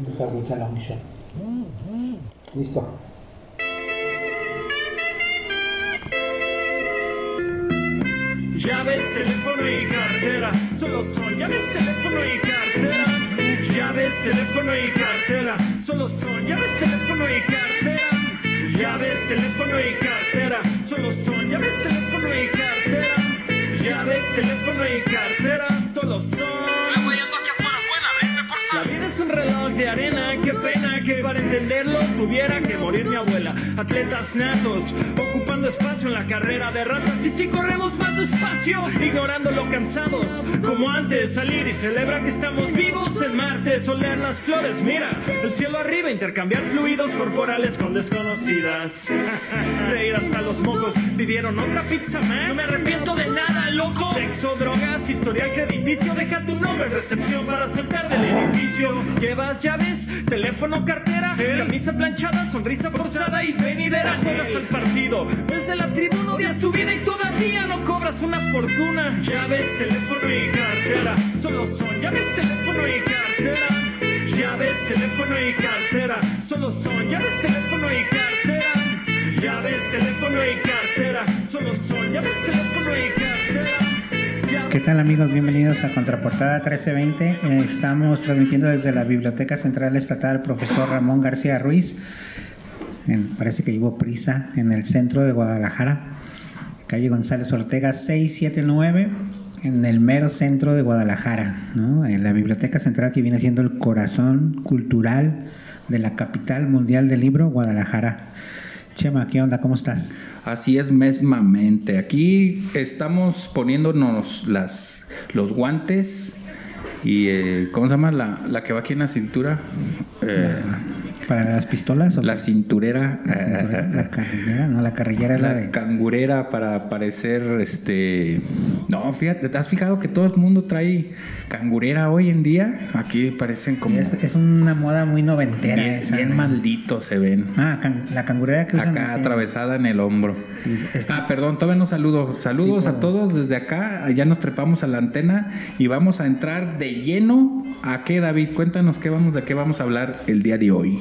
Deja escuchar la misión. Listo. Llaves, teléfono y cartera, solo son llaves, teléfono y cartera. Llaves, teléfono y cartera, solo son llaves, teléfono y cartera. Llaves, teléfono y cartera, solo son llaves, teléfono y cartera. Llaves, teléfono y cartera, solo son. De arena, qué pena que para entenderlo tuviera que morir mi abuela. Atletas natos, ocupando espacio en la carrera de ratas. Y si corremos más despacio, ignorando lo cansados, como antes, salir y celebrar que estamos vivos en Marte, solear las flores. Mira, el cielo arriba, intercambiar fluidos corporales con desconocidas. Reír hasta los mocos, pidieron otra pizza más. No me arrepiento de nada, loco. Sexo, drogas, historial crediticio, deja tu nombre en recepción para saltar del edificio. Llevas llaves, teléfono, cartera, camisa planchada, sonrisa forzada y venidera. Juegas al partido, desde la tribuna odias tu vida y todavía no cobras una fortuna. Llaves, teléfono y cartera, solo son llaves, teléfono y cartera. Llaves, teléfono y cartera, solo son llaves, teléfono y cartera. Llaves, teléfono y cartera, solo son llaves, teléfono y cartera. ¿Qué tal amigos? Bienvenidos a Contraportada 1320. Eh, Estamos transmitiendo desde la Biblioteca Central Estatal Profesor Ramón García Ruiz. Parece que llevó prisa en el centro de Guadalajara. Calle González Ortega 679 en el mero centro de Guadalajara, ¿no? En la Biblioteca Central que viene siendo el corazón cultural de la capital mundial del libro, Guadalajara. Chema, ¿qué onda? ¿Cómo estás? Así es mesmamente. Aquí estamos poniéndonos las, los guantes y eh, ¿cómo se llama? La, la que va aquí en la cintura. Eh, ¿Para las pistolas? o la cinturera. La cinturera, la carrillera, no, la carrillera es la, de... cangurera para parecer este no fíjate te has fijado que todo el mundo trae cangurera hoy en día aquí parecen como Es, es una moda muy noventera bien, esa, bien ¿no? malditos se ven Ah, can- la cangurera que usan acá atravesada en el hombro Sí, Ah, perdón, todavía no saludo. Saludos a todos desde acá. Ya nos trepamos a la antena y vamos a entrar de lleno. ¿A qué, David? Cuéntanos qué vamos, de qué vamos a hablar el día de hoy.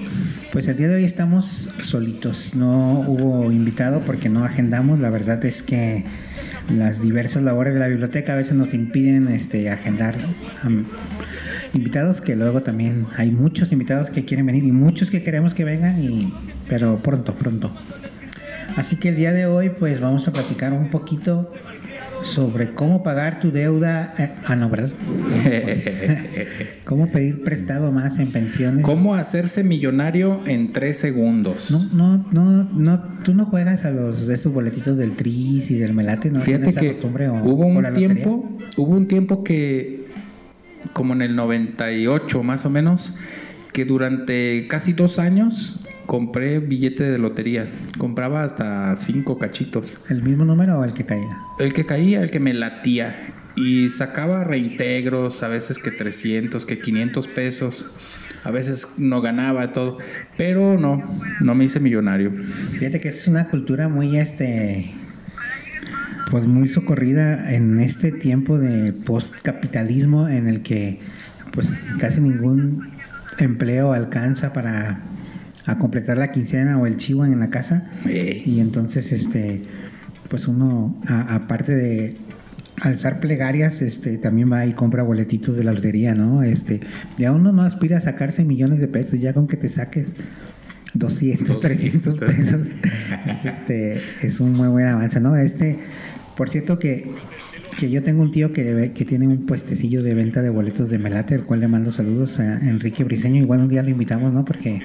Pues el día de hoy estamos solitos, no hubo invitado porque no agendamos, la verdad es que las diversas labores de la biblioteca a veces nos impiden este agendar am, invitados que luego también hay muchos invitados que quieren venir y muchos que queremos que vengan y pero pronto, pronto. Así que el día de hoy pues vamos a platicar un poquito sobre cómo pagar tu deuda, eh, ah no, ¿verdad? Cómo pedir prestado más en pensiones. ¿Cómo hacerse millonario en tres segundos? No, no, no, no, tú no juegas a los de esos boletitos del Tris y del Melate, ¿no? Fíjate ¿Tienes esa que costumbre o- hubo un tiempo, hubo un tiempo que, como en el 98 más o menos, que durante casi dos años compré billete de lotería. Compraba hasta cinco cachitos. ¿El mismo número o el que caiga? El que caía, el que me latía. Y sacaba reintegros, a veces que 300, que 500 pesos. A veces no ganaba todo. Pero no, no me hice millonario. Fíjate que es una cultura muy, este, pues muy socorrida en este tiempo de postcapitalismo en el que, pues casi ningún empleo alcanza para a completar la quincena o el chivo en la casa. Y entonces, este, pues uno, a- aparte de alzar plegarias, este, también va y compra boletitos de la lotería, ¿no? Este, ya uno no aspira a sacarse millones de pesos, ya con que te saques 200, 300 pesos, es, este, es un muy buen avance, ¿no? Este, por cierto que, que yo tengo un tío que, que tiene un puestecillo de venta de boletos de Melate, el cual le mando saludos a Enrique Briseño, igual un día lo invitamos, ¿no? Porque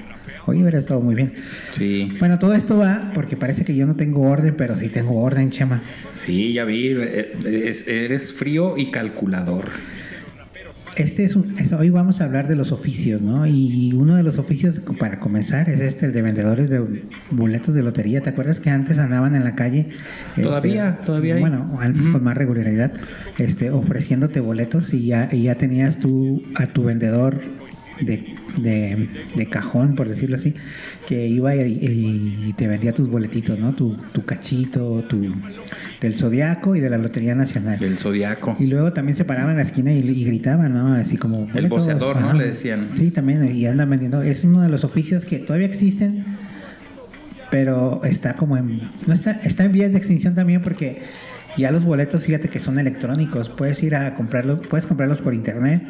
hoy hubiera estado muy bien. sí, Bueno, todo esto va porque parece que yo no tengo orden, pero sí tengo orden, Chema. sí, ya vi. eh, es- eres frío y calculador. Este es un, es- hoy vamos a hablar de los oficios, ¿no? Y uno de los oficios para comenzar es este, el de vendedores de boletos de lotería. ¿Te acuerdas que antes andaban en la calle? este, Todavía, todavía hay. Bueno, antes con más regularidad, este, ofreciéndote boletos y ya, y ya tenías tú a tu vendedor de, de, de cajón, por decirlo así, que iba y, y te vendía tus boletitos, ¿no? Tu, tu cachito, tu del Zodiaco y de la Lotería Nacional. Del Zodiaco. Y luego también se paraban en la esquina y, y gritaban, ¿no? Así como... El boceador, ¿no? Le decían. Sí, también, y andan vendiendo. Es uno de los oficios que todavía existen, pero está como en... No está, está en vías de extinción también porque ya los boletos, fíjate que son electrónicos. Puedes ir a comprarlos, puedes comprarlos por internet,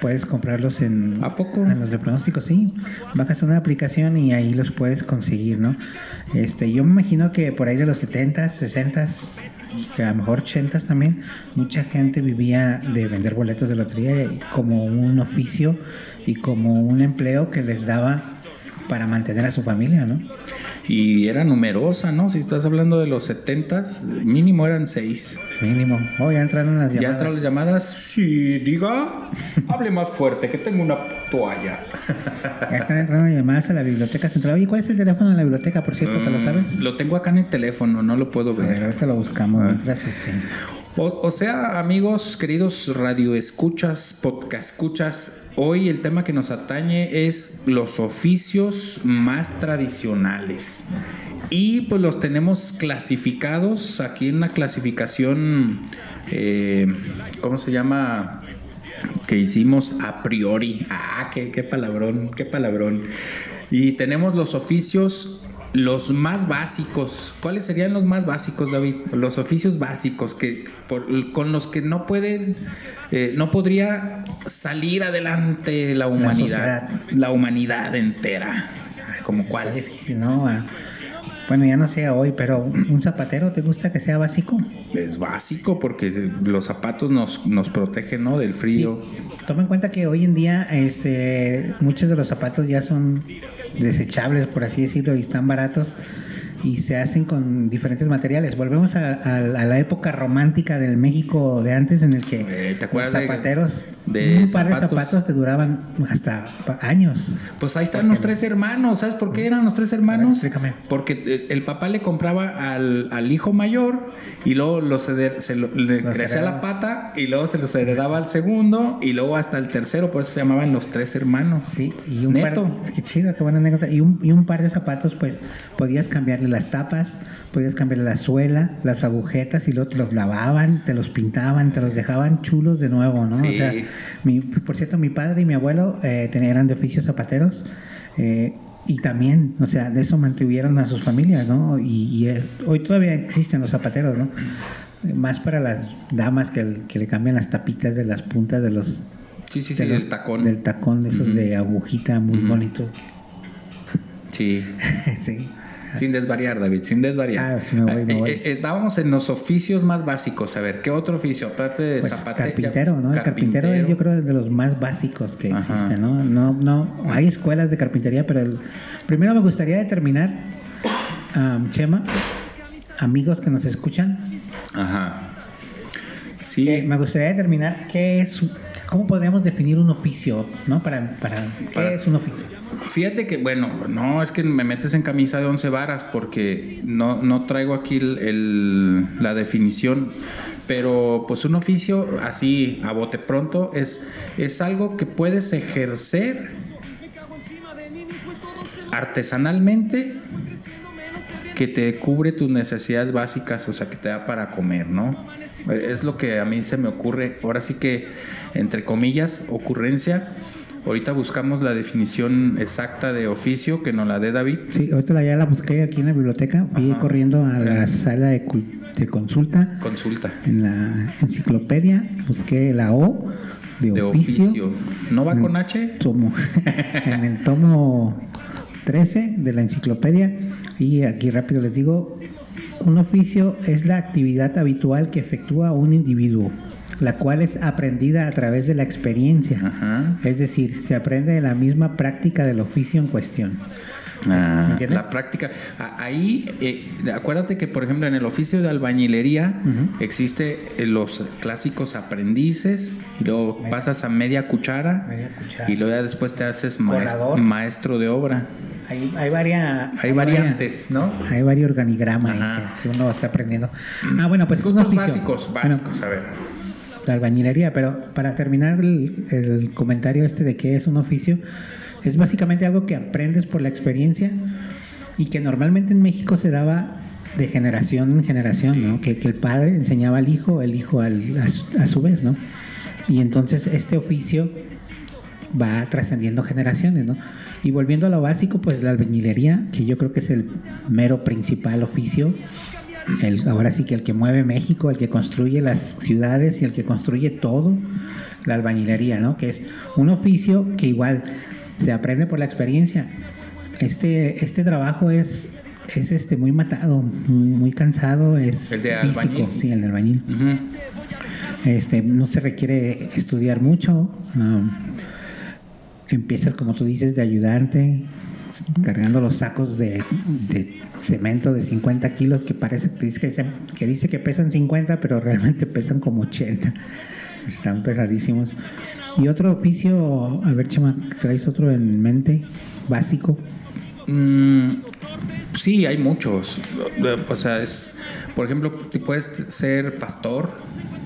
puedes comprarlos en... ¿A poco? En los de pronósticos, sí. Bajas una aplicación y ahí los puedes conseguir, ¿no? Este, yo me imagino que por ahí de los 70s, 60s, que a lo mejor 80s también, mucha gente vivía de vender boletos de lotería como un oficio y como un empleo que les daba para mantener a su familia, ¿no? Y era numerosa, ¿no? Si estás hablando de los 70 mínimo eran seis. Mínimo. Oh, ya entraron las ¿Ya llamadas. entraron las llamadas? Sí, diga. Hable más fuerte, que tengo una toalla. Ya están entrando llamadas a la biblioteca central. Oye, ¿cuál es el teléfono de la biblioteca, por cierto? ¿Te lo Mm, sabes? Lo tengo acá en el teléfono, no lo puedo A ver, ver. ahorita lo buscamos Ah. mientras este... O, o sea, amigos, queridos radioescuchas, podcast escuchas, hoy el tema que nos atañe es los oficios más tradicionales. Y pues los tenemos clasificados aquí en una clasificación, eh, ¿cómo se llama? Que hicimos a priori. Ah, qué, qué palabrón, qué palabrón. Y tenemos los oficios los más básicos. ¿Cuáles serían los más básicos, David? Los oficios básicos que por- con los que no pueden, eh, no podría salir adelante la humanidad, la, humanidad entera. Como cuál? ¿no? Bueno, ya no sé hoy, pero un zapatero, ¿te gusta que sea básico? Es básico porque los zapatos nos, nos protegen, ¿no? Del frío. Sí. Toma en cuenta que hoy en día este, muchos de los zapatos ya son desechables, por así decirlo, y están baratos y se hacen con diferentes materiales. Volvemos a, a- a la época romántica del México de antes en el que Eh, ¿te acuerdas los zapateros, de un par de zapatos? te duraban hasta años. Pues ahí están ¿Por los tres hermanos. ¿Sabes por qué eran los tres hermanos? explícame. Porque eh, el papá le compraba al, al hijo mayor y luego los hede- se lo- le Los crecía la pata y luego se los heredaba al segundo y luego hasta el tercero. Por eso se llamaban los tres hermanos. Sí, y un Neto. par, qué chido, qué buena anécdota. Y un, y un par de zapatos, pues podías cambiarle las tapas, podías cambiarle la suela, las agujetas y luego te los lavaban, te los pintaban, te los dejaban chulos de nuevo, ¿no? Sí. O sea, mi, por cierto, mi padre y mi abuelo eh, tenían eran de oficios zapateros. eh, y también, o sea, de eso mantuvieron a sus familias, ¿no? Y, y es- hoy todavía existen los zapateros, ¿no? Más para las damas que, que le cambian las tapitas de las puntas de los Sí, sí, sí, de los- el tacón. Del tacón, de esos de agujita muy bonitos. Sí. sí. Sin desvariar, David, sin desvariar. Ah, sí, me voy, me Eh, voy. eh, estábamos en los oficios más básicos. A ver, ¿qué otro oficio? Aparte de Pues zapatero. carpintero, ¿no? El carpintero es yo creo de los más básicos que Ajá. existen, ¿no? No, no, hay escuelas de carpintería, pero el- primero me gustaría determinar, am, Chema, amigos que nos escuchan, Ajá. Sí. eh, me gustaría determinar qué es, cómo podríamos definir un oficio, ¿no? Para, para, ¿qué Para- es un oficio? Fíjate que, bueno, no es que me metes en camisa de once varas porque no, no traigo aquí el- el- la definición, pero pues un oficio así a bote pronto es, es algo que puedes ejercer artesanalmente que te cubre tus necesidades básicas, o sea, que te da para comer, ¿no? Es lo que a mí se me ocurre. Ahora sí que, entre comillas, ocurrencia. Ahorita buscamos la definición exacta de oficio que nos la dé David. Sí, ahorita ya la busqué aquí en la biblioteca, fui Ajá. corriendo a la sala de, de consulta Consulta. en la enciclopedia, busqué la O de, De oficio. oficio. ¿No va en con H? Tomo, en el tomo 13 de la enciclopedia y aquí rápido les digo, un oficio es la actividad habitual que efectúa un individuo, la cual es aprendida a través de la experiencia. Ajá. Es decir, se aprende de la misma práctica del oficio en cuestión. Ah, la práctica. Ahí, eh, acuérdate que, por ejemplo, en el oficio de albañilería Ujú. existe eh, los clásicos aprendices, y luego Media- pasas a media cuchara, Media cuchara. y luego ya después te haces maes- Colador. maestro de obra. Hay, hay, varia- Hay variantes, ¿no? hay varios organigramas que, que uno está aprendiendo. Ah, bueno, pues oficio. básicos, Bueno, básicos, a ver. la albañilería, pero para terminar el, el comentario este de qué es un oficio, es básicamente algo que aprendes por la experiencia y que normalmente en México se daba de generación en generación, ¿no? Que, que el padre enseñaba al hijo, el hijo al, a, su, a su vez, ¿no? Y entonces este oficio va trascendiendo generaciones, ¿no? Y volviendo a lo básico, pues la albañilería, que yo creo que es el mero principal oficio, el, ahora sí que el que mueve México, el que construye las ciudades y el que construye todo, la albañilería, ¿no? Que es un oficio que igual se aprende por la experiencia. Este, este trabajo es, es este muy matado, muy, muy cansado, es El de físico, albañil. sí, el de albañil. Este, no se requiere estudiar mucho. um, empiezas, como tú dices, de ayudante, cargando los sacos de, de cemento de 50 kilos que parece que dice que, se- que dice que pesan 50, pero realmente pesan como 80. Están pesadísimos. Y otro oficio, a ver, Chema, ¿traes otro en mente? Básico. Mm, sí, hay muchos. O sea, es, por ejemplo, tú puedes ser pastor,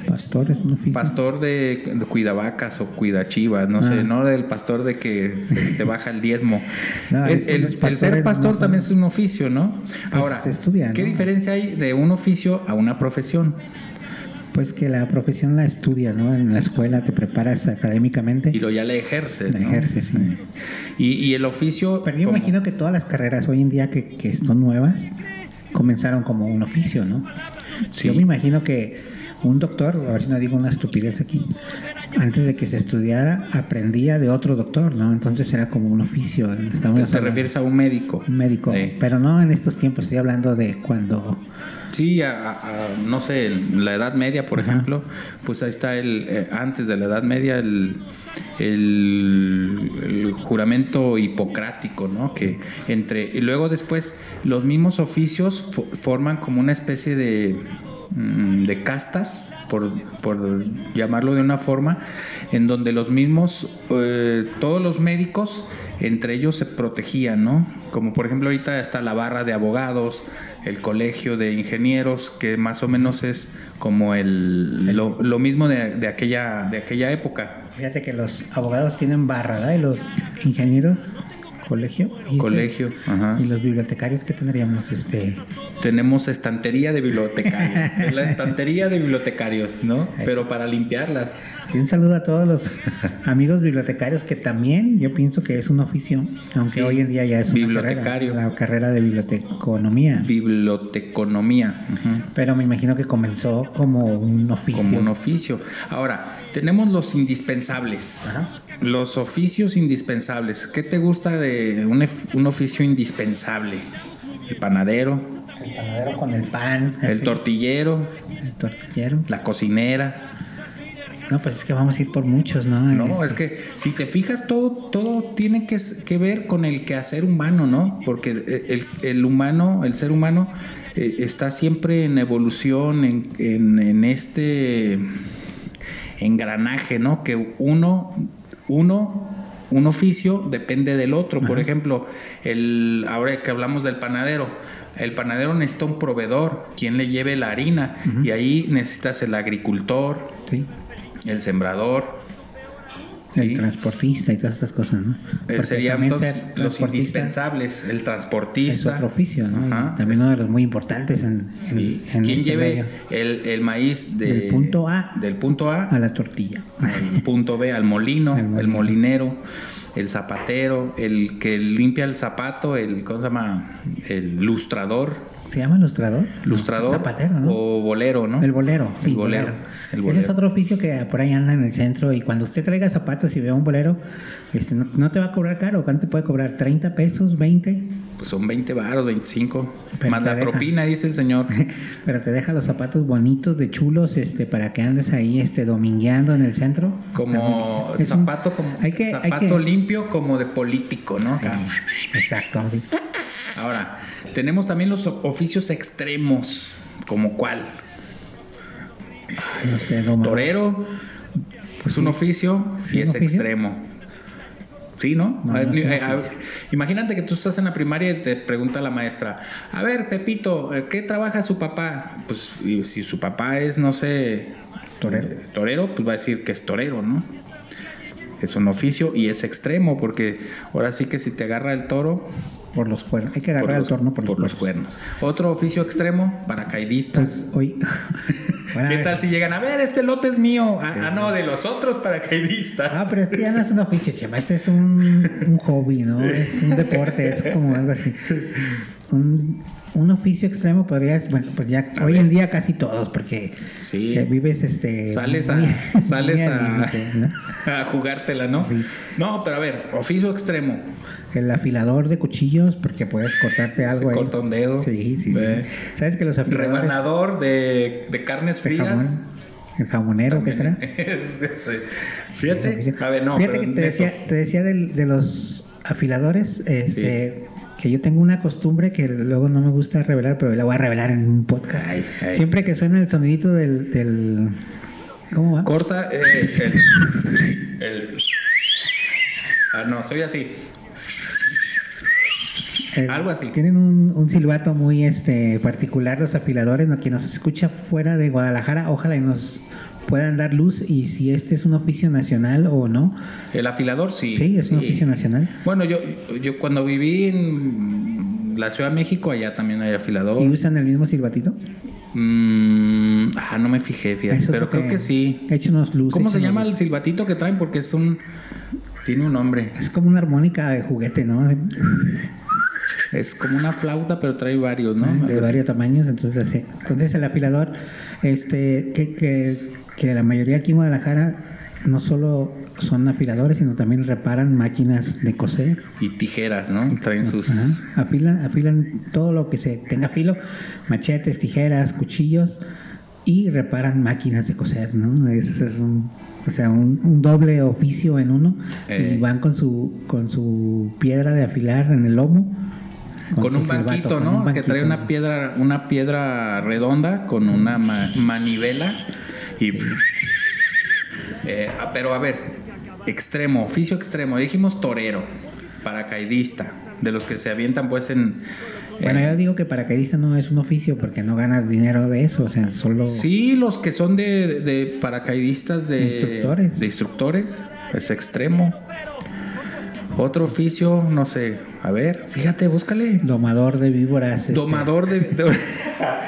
Pastor es un oficio. pastor de, de cuidavacas o cuidachivas, no sé, Ah. no del pastor de que se te baja el diezmo. No, el, ser pastor no también es un oficio, ¿no? Ahora, se estudia, ¿qué ¿no? diferencia hay de un oficio a una profesión? Pues que la profesión la estudias, ¿no? En la escuela te preparas académicamente. Y lo ya le ejerces, La ¿no? ejerces, sí. Y, y el oficio... Pero yo imagino que todas las carreras hoy en día que, que son nuevas comenzaron como un oficio, ¿no? Sí. Yo me imagino que un doctor, a ver si no digo una estupidez aquí, antes de que se estudiara aprendía de otro doctor, ¿no? Entonces era como un oficio. Estamos ¿Te refieres a un médico? un médico, Sí. pero no en estos tiempos, estoy hablando de cuando Sí, a, no sé, en la Edad Media, por Ajá. ejemplo, pues ahí está el, eh, antes de la Edad Media, el, el, el juramento hipocrático, ¿no? Que entre, y luego después los mismos oficios fo- forman como una especie de, de castas, por, por llamarlo de una forma, en donde los mismos, eh, todos los médicos, entre ellos se protegían, ¿no? Como por ejemplo ahorita está la barra de abogados, el colegio de ingenieros, que más o menos es como el, lo, lo mismo de, de aquella, de aquella época. Fíjate que los abogados tienen barra, ¿verdad? Y los ingenieros, colegio. ¿dijiste? Colegio, ajá. Y los bibliotecarios, ¿qué tendríamos? Este, Tenemos estantería de bibliotecarios, la estantería de bibliotecarios, ¿no? Pero para limpiarlas. y un saludo a todos los amigos bibliotecarios que también yo pienso que es un oficio, aunque Sí, hoy en día ya es una bibliotecario. carrera, la carrera de biblioteconomía. Biblioteconomía. ujú. Pero me imagino que comenzó como un oficio. como un oficio. Ahora, tenemos los indispensables. Ajá. Los oficios indispensables. ¿Qué te gusta de un, un oficio indispensable? El panadero, El panadero con el pan. el así, tortillero, El tortillero. la cocinera. No, pues es que vamos a ir por muchos, ¿no? No, es Este, que si te fijas, todo, todo tiene que, ver con el quehacer humano, ¿no? Porque el, el humano, el ser humano, eh, está siempre en evolución, en, en, en este engranaje, ¿no? Que uno, uno, un oficio depende del otro. Por Ajá. ejemplo, el, ahora que hablamos del panadero, el panadero necesita un proveedor, quien le lleve la harina, y ahí necesitas el agricultor, Sí. el sembrador, El transportista y todas estas cosas, ¿no? Eh, serían los indispensables, el Es transportista. otro oficio, ¿no? Ajá, también es- uno de los muy importantes en, en, sí. en Quien este lleve el, el maíz de- Del punto A del punto A a la tortilla. al punto B, al molino, Al el molino. molinero, el zapatero, el que limpia el zapato, el ¿cómo se llama? El lustrador, ¿Se llama ilustrador? lustrador Zapatero, ¿no? o bolero, ¿no? El bolero, sí, el bolero, bolero. el Ese bolero. es otro oficio que por ahí anda en el centro y cuando usted traiga zapatos y vea un bolero, este, no, no te va a cobrar caro, ¿cuánto te puede cobrar? ¿30 pesos? ¿20? Pues son 20 baros, 25. Pero Más te la deja. propina, dice el señor. Pero te deja los zapatos bonitos de chulos este, para que andes ahí este, domingueando en el centro. Como zapato, como hay que- hay zapato que- limpio como de político, ¿no? Sí, exacto. sí. Ahora, tenemos también los oficios extremos, como cuál? No sé, domador. Torero, pues un oficio Sí, y es oficio. extremo. Sí, ¿no? Imagínate que tú estás en la primaria y te pregunta la maestra, a ver, Pepito, eh, ¿qué trabaja su papá? Pues y si su papá es, no sé, Torero. eh, torero, pues va a decir que es torero, ¿no? Es un oficio y es extremo, porque ahora sí que si te agarra el toro, Por los cuernos. Hay que agarrar el los, torno por, los, cuernos. Otro oficio extremo, paracaidista. Pues hoy. ¿Qué tal si llegan a ver, este lote es mío? Ah, ah, no, de los otros paracaidistas. Ah, pero este ya no es un oficio, Chema. Este es un, un hobby, ¿no? Es un deporte, es como algo así. Un, un oficio extremo podrías, bueno, pues ya A hoy ver. en día casi todos, porque Sí. vives este. Sales a, muy- sales muy a, límite, ¿no? a jugártela, ¿no? Sí. No, pero a ver, oficio extremo. El afilador de cuchillos, porque puedes cortarte algo Se ahí. corta un dedo. Sí, sí, sí. ¿Sabes que los afiladores Rebanador de, de carnes de frías. jamón, el jamonero, ¿qué será? Es- Fíjate, sí. a ver, no, Fíjate que te decía, te decía del- de los afiladores, este, que yo tengo una costumbre que luego no me gusta revelar, pero la voy a revelar en un podcast. Ay, ay. Siempre que suena el sonidito del, del ¿cómo va? Corta eh, el, el- Ah, no, soy así. El- algo así. Tienen un, un silbato muy este particular los afiladores, ¿no? quien nos escucha fuera de Guadalajara, ojalá y nos puedan dar luz y si este es un oficio nacional o no. El afilador, sí. Sí, es un oficio nacional. Bueno, yo, yo cuando viví en la Ciudad de México, allá también hay afilador. ¿Y usan el mismo silbatito? Mm, ah, no me fijé, fíjate, Eso pero creo que sí. Échenos luz. ¿Cómo se llama luz. el silbatito que traen? Porque es un... Tiene un nombre. Es como una armónica de juguete, ¿no? Es como una flauta, pero trae varios, ¿no? Algo de varios tamaños, entonces así. Entonces el afilador, este, que, que, que la mayoría aquí en Guadalajara no solo son afiladores, sino también reparan máquinas de coser. Y tijeras, ¿no? Traen sus... Ajá. Afilan, afilan todo lo que se tenga filo, machetes, tijeras, cuchillos y reparan máquinas de coser, ¿no? Ese es un, o sea, un, un doble oficio en uno Eh. y van con su con su piedra de afilar en el lomo. Con un silbato, banquito, ¿no? un Que trae una piedra, una piedra redonda con una ma- manivela y... Eh, pero a ver, extremo, oficio extremo. Dijimos torero, paracaidista, de los que se avientan pues en... Bueno, eh, yo digo que paracaidista no es un oficio porque no ganas dinero de eso, o sea, solo Sí, los que son de, de paracaidistas de Instructores. de instructores, es extremo. Otro oficio, no sé, a ver, fíjate, búscale. domador de víboras. este, Domador de, de-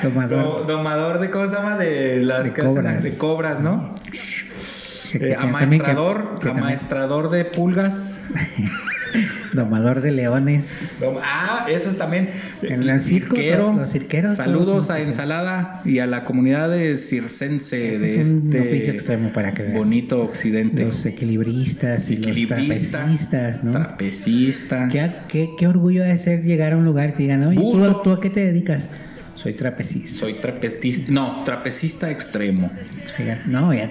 Domador. Do- domador de cómo se llama de las De que hacen- cobras. de cobras, ¿no? que- que Eh, amaestrador, que amaestrador de pulgas. domador de leones. Dom- Ah, eso es también. En el circo, Cirquero. los cirqueros, Saludos a. Ensalada y a la comunidad de circense de es un este oficio extremo para que veas. bonito occidente. Los equilibristas y Equilibrista, los trapecistas, ¿no? Trapecista. ¿Qué, qué, qué orgullo de ser llegar a un lugar que digan, oye, ¿tú, a qué te dedicas? Soy trapecista. Soy trapecista. No, trapecista extremo. Fíjate, no, ya.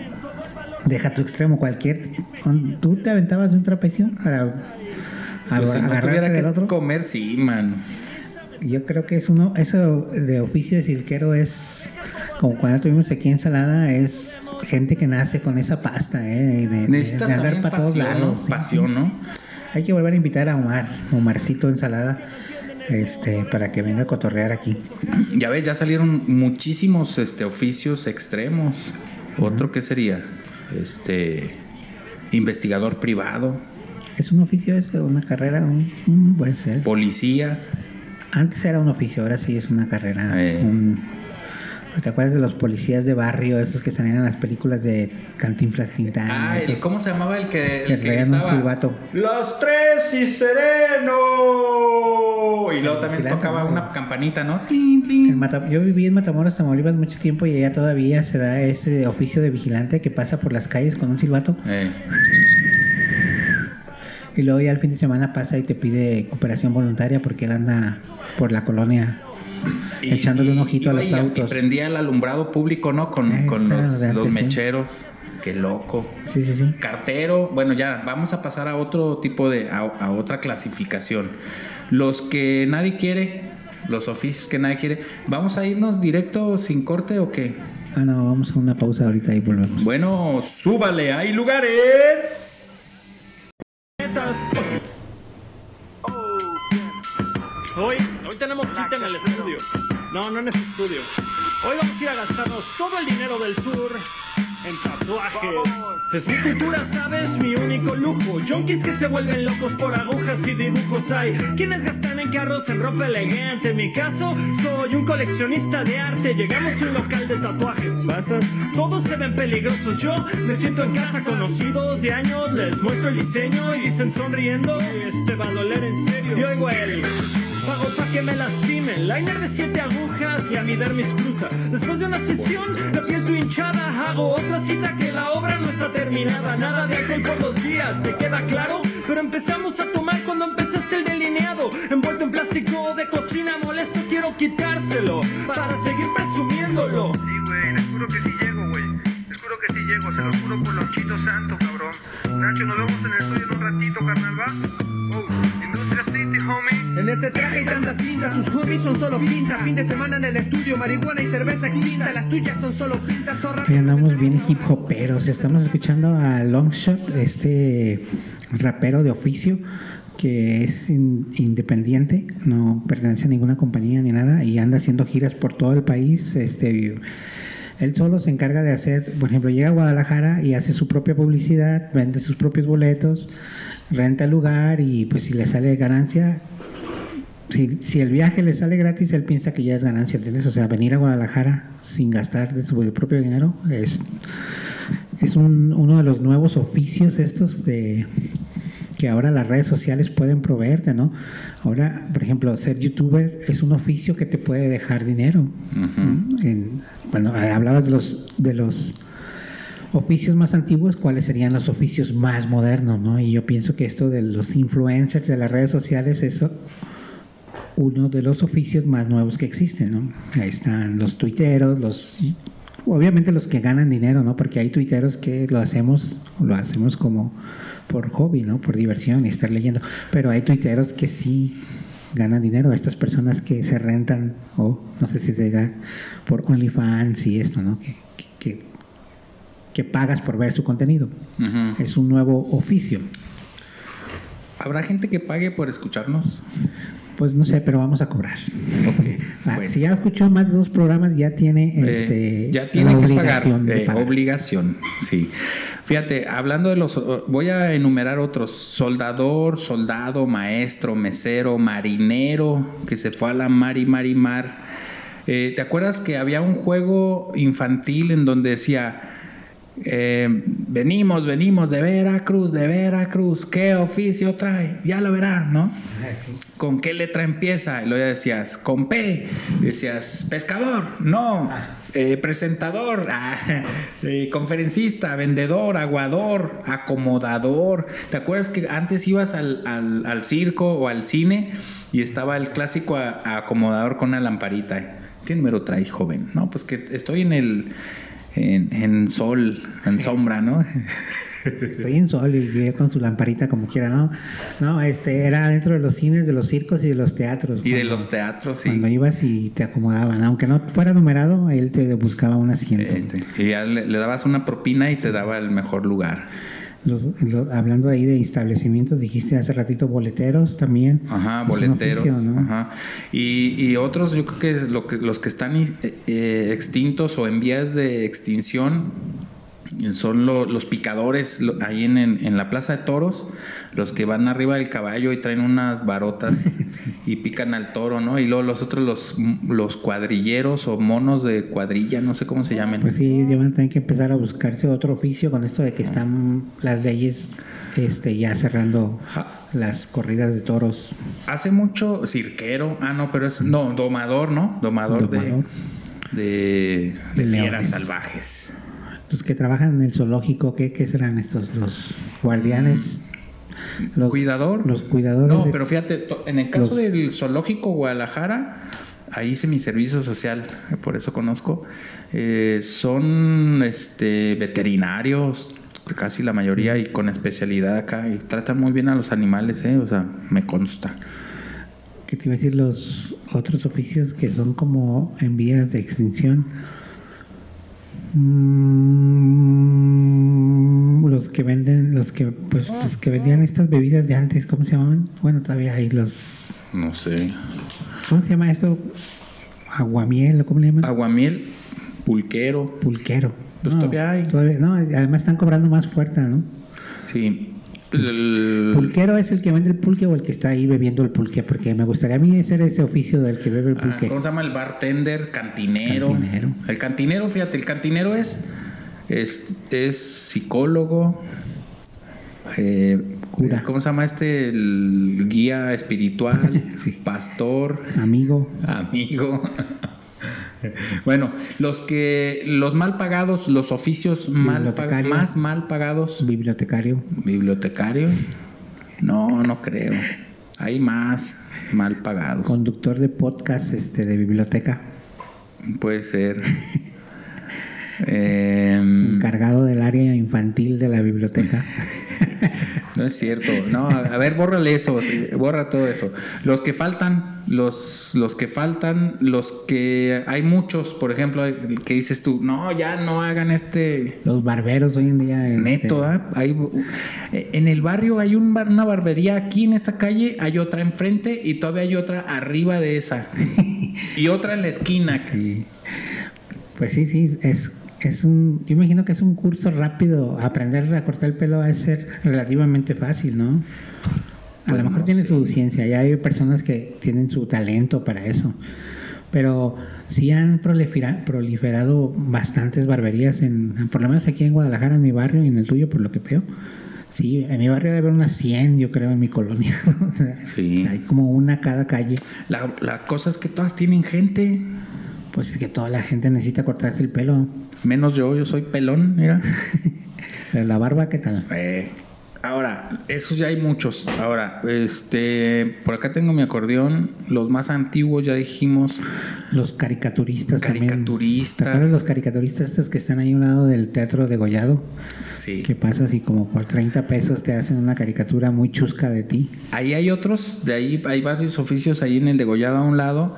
Deja tu extremo, cualquier. ¿Tú te aventabas de un trapecio para Pues si no agarrarte tuviera del que otro? comer, sí, man. Yo creo que es uno, eso de oficio de cirquero es como cuando estuvimos aquí en Salada, es gente que nace con esa pasta, ¿eh? De, Necesitas de andar para todos pasión, lados. ¿no? sí, Pasión, sí. ¿no? Hay que volver a invitar a Omar, Omarcito Ensalada, este, para que venga a cotorrear aquí. Ya ves, ya salieron muchísimos este, oficios extremos. Otro que sería, este, investigador privado, Es un oficio, es una carrera, un, un- puede ser. policía. Antes era un oficio, ahora sí es una carrera. Eh. un- ¿Te acuerdas de los policías de barrio, esos que salían en las películas de Cantinflas Tintán? Ah, el- esos ¿cómo se llamaba el que, el que traían un silbato. Los tres y sereno. Y luego también tocaba ¿no? una campanita, ¿no? Tin, tin. Mata- yo viví en Matamoros, Tamaulipas mucho tiempo y allá todavía se da ese oficio de vigilante que pasa por las calles con un silbato Eh, y luego ya el fin de semana pasa y te pide cooperación voluntaria porque él anda por la colonia y- echándole un ojito a los y- autos. Y prendía el alumbrado público, ¿no? Con, Eh, con los, sí. mecheros. Qué loco. Sí, sí, sí. Cartero, bueno, ya vamos a pasar a otro tipo de, a, a otra clasificación. Los que nadie quiere, los oficios que nadie quiere. ¿Vamos a irnos directo sin corte o qué? Ah, no, vamos a una pausa ahorita y volvemos. Bueno, súbale, hay lugares. No, no en ese estudio. Hoy vamos a ir a gastarnos todo el dinero del tour en tatuajes. Es mi cultura, ¿sabes? Mi único lujo. Junkies que se vuelven locos por agujas y dibujos hay. Quienes gastan en carros en ropa elegante. En mi caso, soy un coleccionista de arte. Llegamos a un local de tatuajes. ¿Pasas? Todos se ven peligrosos. Yo me siento en casa conocidos de años. Les muestro el diseño y dicen sonriendo. Este va a doler en serio. Y oigo el. Pago pa' que me lastimen. Liner de siete agujas y a mi dermis cruza. Después de una sesión, la piel Hago otra cita que la obra no está terminada. Nada de alcohol por dos días, ¿te queda claro? Pero empezamos a tomar cuando empezaste el delineado. Envuelto en plástico de cocina molesto, quiero quitárselo. Solo pinta. Fin de semana en el estudio, marihuana y cerveza extinta. Las tuyas son solo pintas, zorras. Hoy andamos bien hip hoperos. Estamos escuchando a Longshot, este rapero de oficio que es in- independiente, no pertenece a ninguna compañía ni nada y anda haciendo giras por todo el país. Este, él solo se encarga de hacer, por ejemplo, llega a Guadalajara y hace su propia publicidad, vende sus propios boletos, renta el lugar y pues si le sale ganancia, si, si el viaje le sale gratis, él piensa que ya es ganancia, ¿entiendes? O sea, venir a Guadalajara sin gastar de su propio dinero es, es un- uno de los nuevos oficios estos de que ahora las redes sociales pueden proveerte, ¿no? Ahora, por ejemplo, ser youtuber es un oficio que te puede dejar dinero. Ujú. En- bueno, hablabas de los de los oficios más antiguos, ¿cuáles serían los oficios más modernos, no? Y yo pienso que esto de los influencers de las redes sociales es uno de los oficios más nuevos que existen, ¿no? Ahí están los tuiteros, los obviamente los que ganan dinero, ¿no? Porque hay tuiteros que lo hacemos lo hacemos como por hobby, ¿no? Por diversión y estar leyendo, pero hay tuiteros que sí ganan dinero, estas personas que se rentan o no sé si se por OnlyFans y esto, ¿no? Que, que, que- pagas por ver su contenido. Es un nuevo oficio. ¿Habrá gente que pague por escucharnos? Pues no sé, pero vamos a cobrar. Ah, bueno. Si ya escuchó más de dos programas, ya tiene Eh, este, ya tiene la que pagar, obligación de eh, pagar. obligación, sí. Fíjate, hablando de los, voy a enumerar otros: soldador, soldado, maestro, mesero, marinero, que se fue a la mar y mar y mar. Eh, ¿Te acuerdas que había un juego infantil en donde decía eh, venimos, venimos de Veracruz, de Veracruz, ¿qué oficio trae? Ya lo verá, ¿no? ¿Con qué letra empieza? Y luego ya decías, con P. Decías, pescador, no. Eh, presentador, ah, eh, conferencista, vendedor, aguador, acomodador. ¿Te acuerdas que antes ibas al, al- al circo o al cine y estaba el clásico a- acomodador con una lamparita? ¿Qué número traes, joven? No, pues que estoy en el... En, en sol, en sombra, ¿no? Estoy en sol y llegué con su lamparita como quiera, ¿no? No, este era dentro de los cines, de los circos y de los teatros. Y de los teatros, sí. Cuando ibas y te acomodaban, aunque no fuera numerado, él te buscaba un asiento. Eh, y ya le, le dabas una propina y te daba el mejor lugar. Los- lo- hablando ahí de establecimientos, dijiste hace ratito boleteros también. Ajá, boleteros. oficio, ¿no? Ajá. Y, y otros, yo creo que, lo que los que están eh, eh, extintos o en vías de extinción son lo- los picadores lo- ahí en, en- en la Plaza de Toros, los que van arriba del caballo y traen unas barotas y pican al toro, ¿no? Y luego los otros, los, los cuadrilleros o monos de cuadrilla, no sé cómo se llaman. Pues sí, ya van a tener que empezar a buscarse otro oficio con esto de que están las leyes este, ya cerrando las corridas de toros. Hace mucho cirquero, ah no, pero es no, domador, ¿no? Domador, Domador. de de, de fieras salvajes. Los que trabajan en el zoológico, ¿qué, qué serán estos? Los guardianes. Los, ¿Cuidador? Los cuidadores. No, de- pero fíjate, en el caso Los- del zoológico Guadalajara, ahí hice mi servicio social, por eso conozco. eh, son este veterinarios, casi la mayoría, y con especialidad acá, y tratan muy bien a los animales, ¿eh? O sea, me consta. ¿Qué te iba a decir? Los otros oficios que son como en vías de extinción. Mm, los que venden, los que, pues, los que vendían estas bebidas de antes, ¿cómo se llamaban? Bueno, todavía hay los No sé. ¿Cómo se llama esto? Aguamiel, ¿o ¿cómo le llaman? Aguamiel, pulquero. Pulquero. Pues todavía hay. todavía- no, además están cobrando más fuerte, ¿no? Sí. El- Pulquero es el que vende el pulque o el que está ahí bebiendo el pulque, porque me gustaría a mí ser ese oficio del que bebe el Ah, pulque. ¿Cómo se llama el bartender? Cantinero. Cantinero. El cantinero, fíjate, el cantinero es, es, es psicólogo. eh, Cura. ¿Cómo se llama este? El guía espiritual, Sí. pastor, Amigo, amigo. bueno, los que los mal pagados, los oficios mal pag- más mal pagados, bibliotecario. bibliotecario. No, no creo. Hay más mal pagados. conductor de podcast este de biblioteca, Puede ser. Em, encargado del área infantil de la biblioteca. no es cierto. No, a a ver, bórrale eso. Borra todo eso. Los que faltan, los, los que faltan, los que hay muchos, por ejemplo, que dices tú, no, ya no hagan este Los barberos hoy en día este, neto. ¿ah? Hay, en el barrio hay un bar- una barbería aquí en esta calle, hay otra enfrente y todavía hay otra arriba de esa. y otra en la esquina. sí. Pues sí, sí, es es un yo imagino que es un curso rápido, aprender a cortar el pelo va a ser relativamente fácil, ¿no? A lo mejor no tiene sé. su ciencia, ya hay personas que tienen su talento para eso. Pero sí han prolifera- proliferado bastantes barberías, en, por lo menos aquí en Guadalajara, en mi barrio y en el tuyo, por lo que veo. Sí, en mi barrio debe haber unas 100, yo creo, en mi colonia. O sea, Sí. Hay como una cada calle. La, la cosa es que todas tienen gente. Pues es que toda la gente necesita cortarse el pelo. Menos yo, yo soy pelón, mira. Pero la barba, ¿qué tal? Eh, ahora, esos ya hay muchos. Ahora, este, por acá tengo mi acordeón. Los más antiguos ya dijimos. Los caricaturistas también. Caricaturistas. ¿Te acuerdas los caricaturistas estos que están ahí a un lado del teatro de Gollado? Sí. Que pasas y como por 30 pesos te hacen una caricatura muy chusca de ti. Ahí hay otros, de ahí hay varios oficios ahí en el degollado a un lado.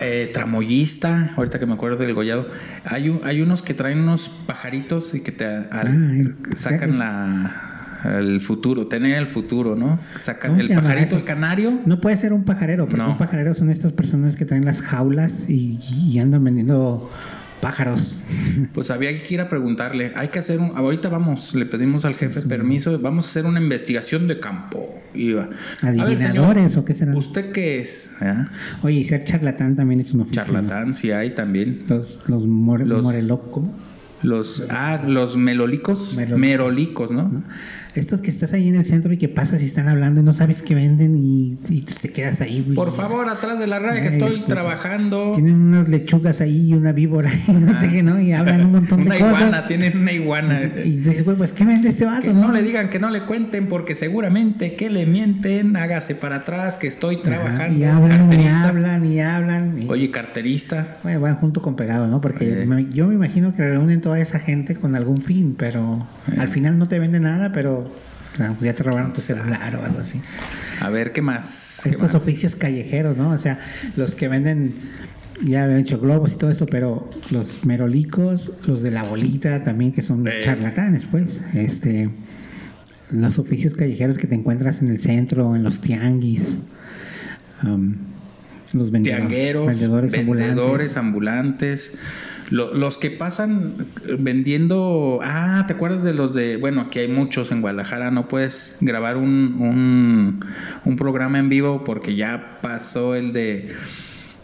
Eh, tramoyista, ahorita que me acuerdo del degollado. Hay, un- hay unos que traen unos pajaritos y que te al- Ah, sacan es- la el futuro, tener el futuro, ¿no? Sacan ¿Cómo el pajarito, el canario. No puede ser un pajarero, porque No. un pajarero son estas personas que traen las jaulas y, y andan vendiendo pájaros. Pues había que ir a preguntarle, hay que hacer un, ahorita vamos, le pedimos al jefe permiso, vamos a hacer una investigación de campo. Iba, ver, ¿Adivinadores señor, o qué serán? ¿Usted qué es? ¿Ah? Oye, y ser charlatán también es un oficio. ¿no? Charlatán, sí hay también. Los, los, more- Los- morelocos, Los, ah, los melolicos, Melolicos. merolicos, ¿no? ¿no? Estos que estás ahí en el centro y que pasas y están hablando y no sabes qué venden y, y te quedas ahí. güey. Por favor, atrás de la raya que estoy escucha. trabajando. Tienen unas lechugas ahí y una víbora y no sé qué, ¿no? Y hablan un montón Una de cosas. iguana, tienen una iguana. Y dices, güey, pues ¿qué vende este vato? Que no le digan que no le cuenten porque seguramente que le mienten, hágase para atrás que estoy Ajá, trabajando. Y hablan, y Carterista. hablan, y hablan. y- Oye, carterista. Bueno, van junto con pegado, ¿no? Porque me- yo me imagino que reúnen toda esa gente con algún fin, pero Eh. al final no te venden nada, pero ah, ya te robaron tu celular o algo así. A ver, ¿qué más? ¿Qué Estos más? oficios callejeros, ¿no? O sea, los que venden, ya habían hecho globos y todo esto, pero los merolicos, los de la bolita también, que son Eh. charlatanes, pues. Este, los oficios callejeros que te encuentras en el centro, en los tianguis. um, los vendedor- Tiangueros, vendedores, vendedores ambulantes. ambulantes. Lo- los que pasan vendiendo. Ah, ¿te acuerdas de los de.? Bueno, aquí hay muchos en Guadalajara. No puedes grabar un, un, un programa en vivo porque ya pasó el de.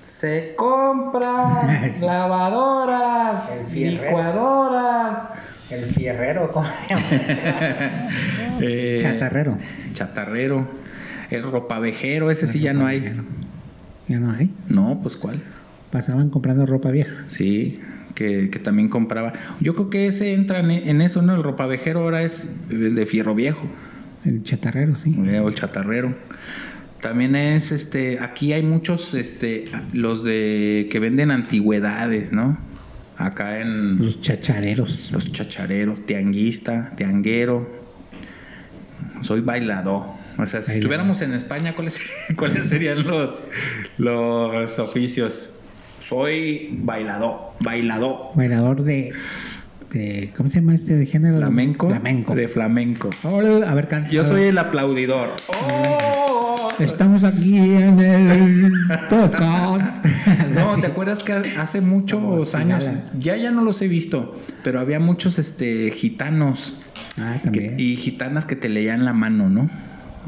Se compra Sí. lavadoras, El fierrero. licuadoras. El fierrero, ¿cómo se llama? eh, Chatarrero. Chatarrero. El ropavejero, ese sí ya no hay. Ya no hay. No, pues ¿cuál? Pasaban comprando ropa vieja. Sí, que, que también compraba. Yo creo que ese entra en, en eso, ¿no? El ropavejero ahora es el de fierro viejo, El chatarrero, sí. eh, o el chatarrero. También es, este, aquí hay muchos, este, los de que venden antigüedades, ¿no? Acá en Los chachareros. los chachareros, tianguista, tianguero. Soy bailador. O sea, si Bailador. estuviéramos en España, ¿cuáles, cuáles serían los, los oficios? Soy bailador, bailador. Bailador de, de. ¿Cómo se llama este de género? Flamenco. Flamenco. De flamenco. Hola, a ver. Yo soy el aplaudidor. ¡Oh! Estamos aquí en el podcast. No, ¿te acuerdas que hace muchos Como años, ya ya no los he visto, pero había muchos este gitanos Ah, que- y gitanas que te leían la mano, ¿no?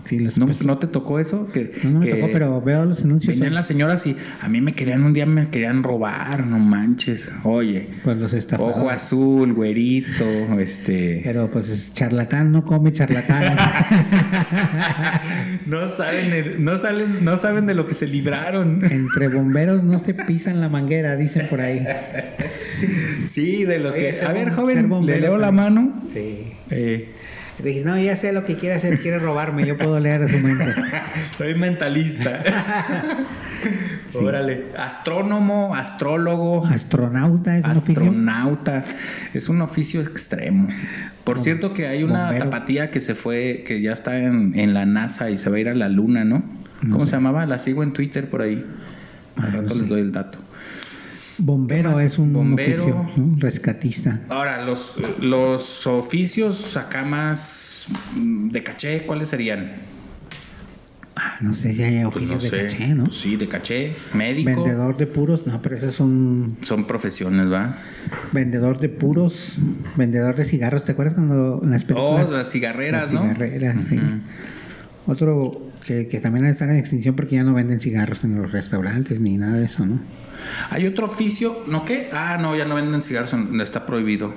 Sí, los ¿No, pues, ¿no te tocó eso? Que, no, no me que tocó, pero veo los anuncios. Venían las señoras y a mí me querían un día me querían robar, no manches. Oye, Pues los estafadores. ojo azul, güerito, este Pero pues es charlatán no come charlatán. no saben el- no salen no saben de lo que se libraron. Entre bomberos no se pisan la manguera, dicen por ahí. Sí, de los que Oye, a ver, joven, bombero le leo la mano. Sí. Eh, Dije, no, ya sé lo que quiere hacer, quiere robarme, yo puedo leer su mente. soy mentalista. Sí. Órale, astrónomo, astrólogo, Astronauta es un oficio. astronauta, es un oficio extremo. Por Bom- cierto que hay una bombero. tapatía que se fue, que ya está en, en la NASA y se va a ir a la Luna, ¿no? No ¿Cómo sé. se llamaba? La sigo en Twitter por ahí. Al Ah, no rato sé. les doy el dato. Bombero es un Bombero. oficio, ¿no? rescatista. Ahora, los, los oficios acá más mm, de caché, ¿cuáles serían? Ah, no sé si hay Pues oficios no de sé. caché, ¿no? Sí, de caché, médico. Vendedor de puros, no, pero ese es un Son profesiones, ¿va? vendedor de puros, vendedor de cigarros. ¿Te acuerdas cuando en las Oh, películas? las cigarreras, las ¿no? cigarreras, sí. Otro que, que también está en extinción porque ya no venden cigarros en los restaurantes ni nada de eso, ¿no? Hay otro oficio, ¿no qué? Ah, no, ya no venden cigarros, está prohibido.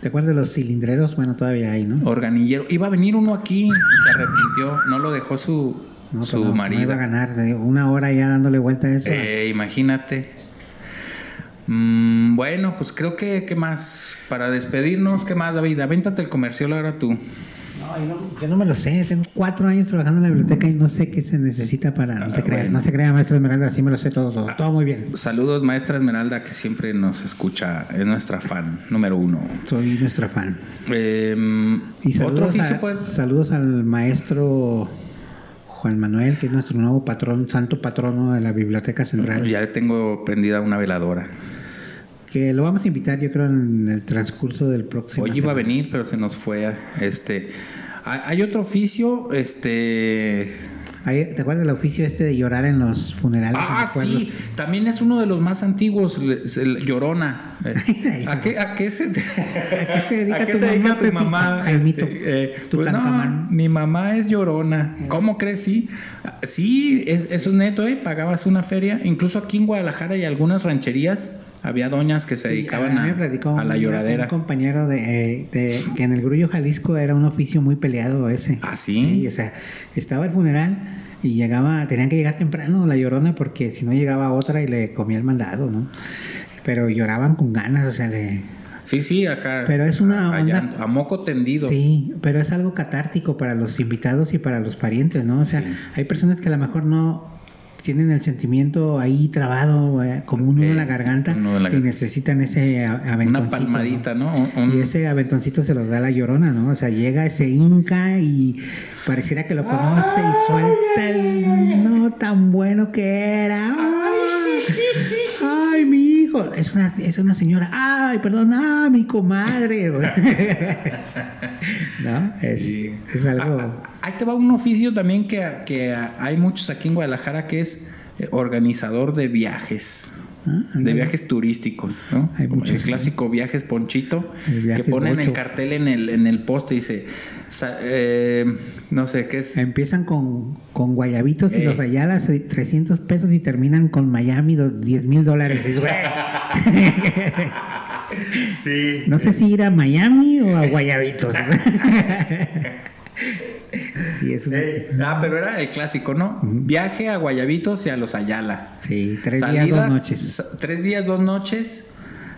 ¿Te acuerdas de los cilindreros? Bueno, todavía hay, ¿no? Organillero. Iba a venir uno aquí, se arrepintió, no lo dejó su, No, su pero no, no marido. iba a ganar de una hora ya dándole vuelta a eso. Eh, imagínate. Mm, bueno, pues creo que, ¿qué más? Para despedirnos, ¿qué más, David? Avéntate el comercial ahora tú. No, yo no, yo no me lo sé. Tengo cuatro años trabajando en la biblioteca y no sé qué se necesita para. No Ah, se crea, bueno. no se crea, maestro Esmeralda, sí me lo sé todo, todo, todo muy bien. Saludos, maestra Esmeralda, que siempre nos escucha, es nuestra fan número uno. Soy nuestra fan. Eh, Y saludos, a- pues. saludos al maestro Juan Manuel, que es nuestro nuevo patrón, santo patrono de la Biblioteca Central. Ya tengo prendida una veladora. Que lo vamos a invitar, yo creo, en el transcurso del próximo. Hoy iba a venir, pero se nos fue. Este, hay hay otro oficio, este. ¿Te acuerdas del oficio este de llorar en los funerales? Ah, sí, también es uno de los más antiguos, el Llorona. Eh, ¿A qué, a qué se, ¿A qué se dedica ¿A qué tu se dedica mamá, tu Pepito? mamá? Jaimito, Este, eh, pues Tutankamón. no, mi mamá es Llorona. ¿Cómo crees? Sí, sí es- eso es neto, ¿eh? Pagabas una feria. Incluso aquí en Guadalajara y algunas rancherías había doñas que se Sí, dedicaban a, platicó a la lloradera. Un compañero de, eh, de- que en el Grullo Jalisco era un oficio muy peleado ese. ¿Ah, sí? o sea, estaba el funeral y llegaba, tenían que llegar temprano la llorona porque si no llegaba otra y le comía el mandado, ¿no? Pero lloraban con ganas, o sea, le... Sí, sí, acá. Pero es una a, onda- a moco tendido. Sí, pero es algo catártico para los invitados y para los parientes, ¿no? O sea, Sí. hay personas que a lo mejor no tienen el sentimiento ahí trabado, eh, como un nudo en la garganta, un nudo en la y necesitan ese aventoncito. Una palmadita, ¿no? Un- Y ese aventoncito se los da la llorona, ¿no? O sea, llega ese inca y pareciera que lo conoce y suelta el no tan bueno que era. Es una, es una señora. ¡Ay, perdón! ¡Ah, mi comadre! ¿No? Es, Sí. es algo. Ah, ah, ahí te va un oficio también que, que hay muchos aquí en Guadalajara que es eh, organizador de viajes. Ah, De viajes turísticos, ¿no? Hay muchos, el clásico viajes Ponchito, viajes que ponen el cartel en el, en el poste y dice, eh, no sé qué es. Empiezan con, con guayabitos y Eh. los Ayalas, eh, 300 pesos y terminan con Miami, dos- 10 mil dólares. Sí. No sé si ir a Miami o a Guayabitos. sí, es una... Eh, ah, pero era el clásico, ¿no? Viaje a Guayabitos y a los Ayala. Sí, tres días, dos noches. Tres días, dos noches.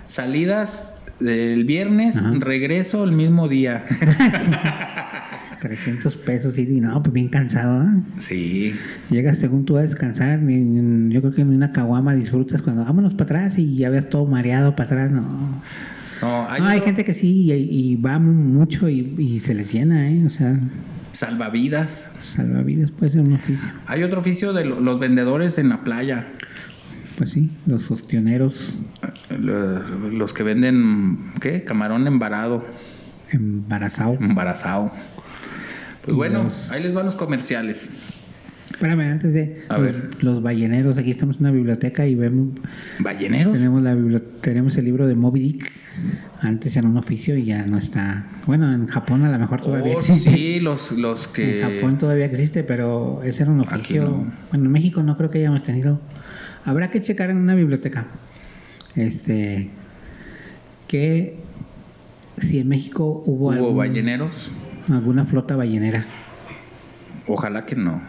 Salidas del viernes, regreso el mismo día. 300 pesos y no, pues bien cansado, ¿no? sí. Llegas según tú a descansar, ni- yo creo que en una caguama disfrutas cuando vámonos para atrás y ya ves todo mareado para atrás, no. No, hay, No, hay otro- gente que sí y, y va mucho y, y se les llena, ¿eh? O sea, salvavidas. salvavidas puede ser un oficio. Hay otro oficio de lo- los vendedores en la playa. Pues sí, los ostioneros Lo- Los que venden, ¿qué? Camarón embarado, embarazados. embarazado. Pues Y bueno, los- ahí les van los comerciales. Espérame, antes de A los, ver. los balleneros, aquí estamos en una biblioteca y vemos ¿Balleneros? tenemos la tenemos el libro de Moby Dick. Antes era un oficio y ya no está. Bueno, en Japón a lo mejor todavía Oh, existe. sí, los, los que... En Japón todavía existe, pero ese era un oficio. no. Bueno, en México no creo que hayamos tenido. Habrá que checar en una biblioteca. Este. Que si en México hubo, ¿Hubo algún- balleneros? alguna flota ballenera. Ojalá que no.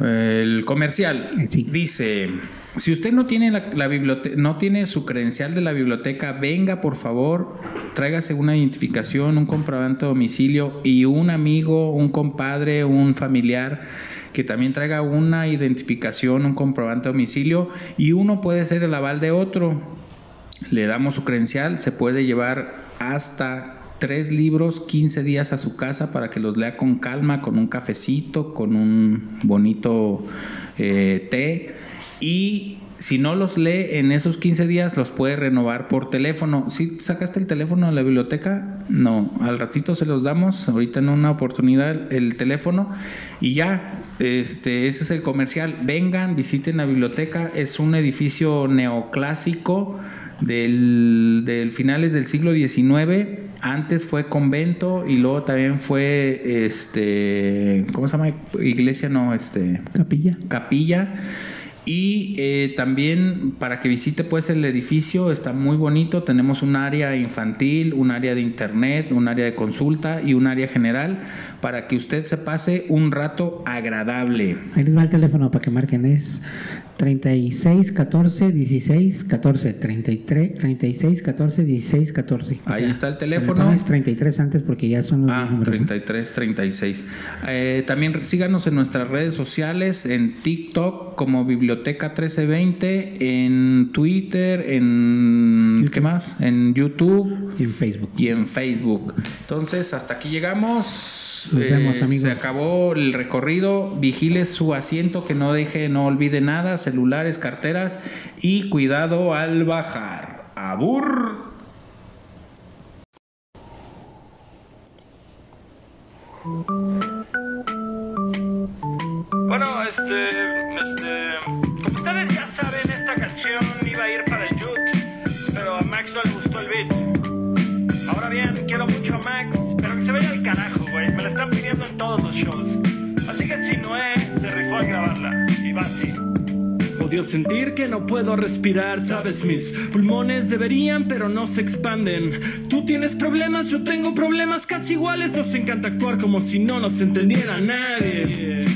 El comercial sí. dice, si usted no tiene la, la bibliote- no tiene su credencial de la biblioteca, venga por favor, tráigase una identificación, un comprobante de domicilio y un amigo, un compadre, un familiar que también traiga una identificación, un comprobante de domicilio y uno puede ser el aval de otro. Le damos su credencial, se puede llevar hasta tres libros, 15 días a su casa para que los lea con calma, con un cafecito, con un bonito eh, té. Y si no los lee en esos 15 días, los puede renovar por teléfono. ¿Sí sacaste el teléfono de la biblioteca? No, al ratito se los damos, ahorita en una oportunidad el teléfono. Y ya, este, ese es el comercial. Vengan, visiten la biblioteca, es un edificio neoclásico del, del finales del siglo XIX. Antes fue convento y luego también fue este ¿cómo se llama? iglesia no, este Capilla. capilla y eh, también para que visite pues el edificio está muy bonito tenemos un área infantil un área de internet un área de consulta y un área general para que usted se pase un rato agradable Ahí les va el teléfono para que marquen. Es 36 14 16 14. 33, 36 14 16 14. Ahí está el teléfono. pones 33 antes porque ya son los Ah, números. ¿no? 33, 36. Eh, también síganos en nuestras redes sociales, en TikTok como Biblioteca 1320, en Twitter, en... ¿qué más? En YouTube Y en Facebook. y en Facebook. Entonces, hasta aquí llegamos. Eh, Nos vemos, amigos. Se acabó el recorrido. Vigile su asiento, que no deje, no olvide nada, celulares, carteras y cuidado al bajar. Abur. Bueno, este, carajo, güey. Me la están pidiendo en todos los shows. Así que si Noé se rifó a grabarla, y va así. Odio sentir que no puedo respirar, sabes, mis pulmones deberían, pero no se expanden. Tú tienes problemas, yo tengo problemas casi iguales. Nos encanta actuar como si no nos entendiera nadie.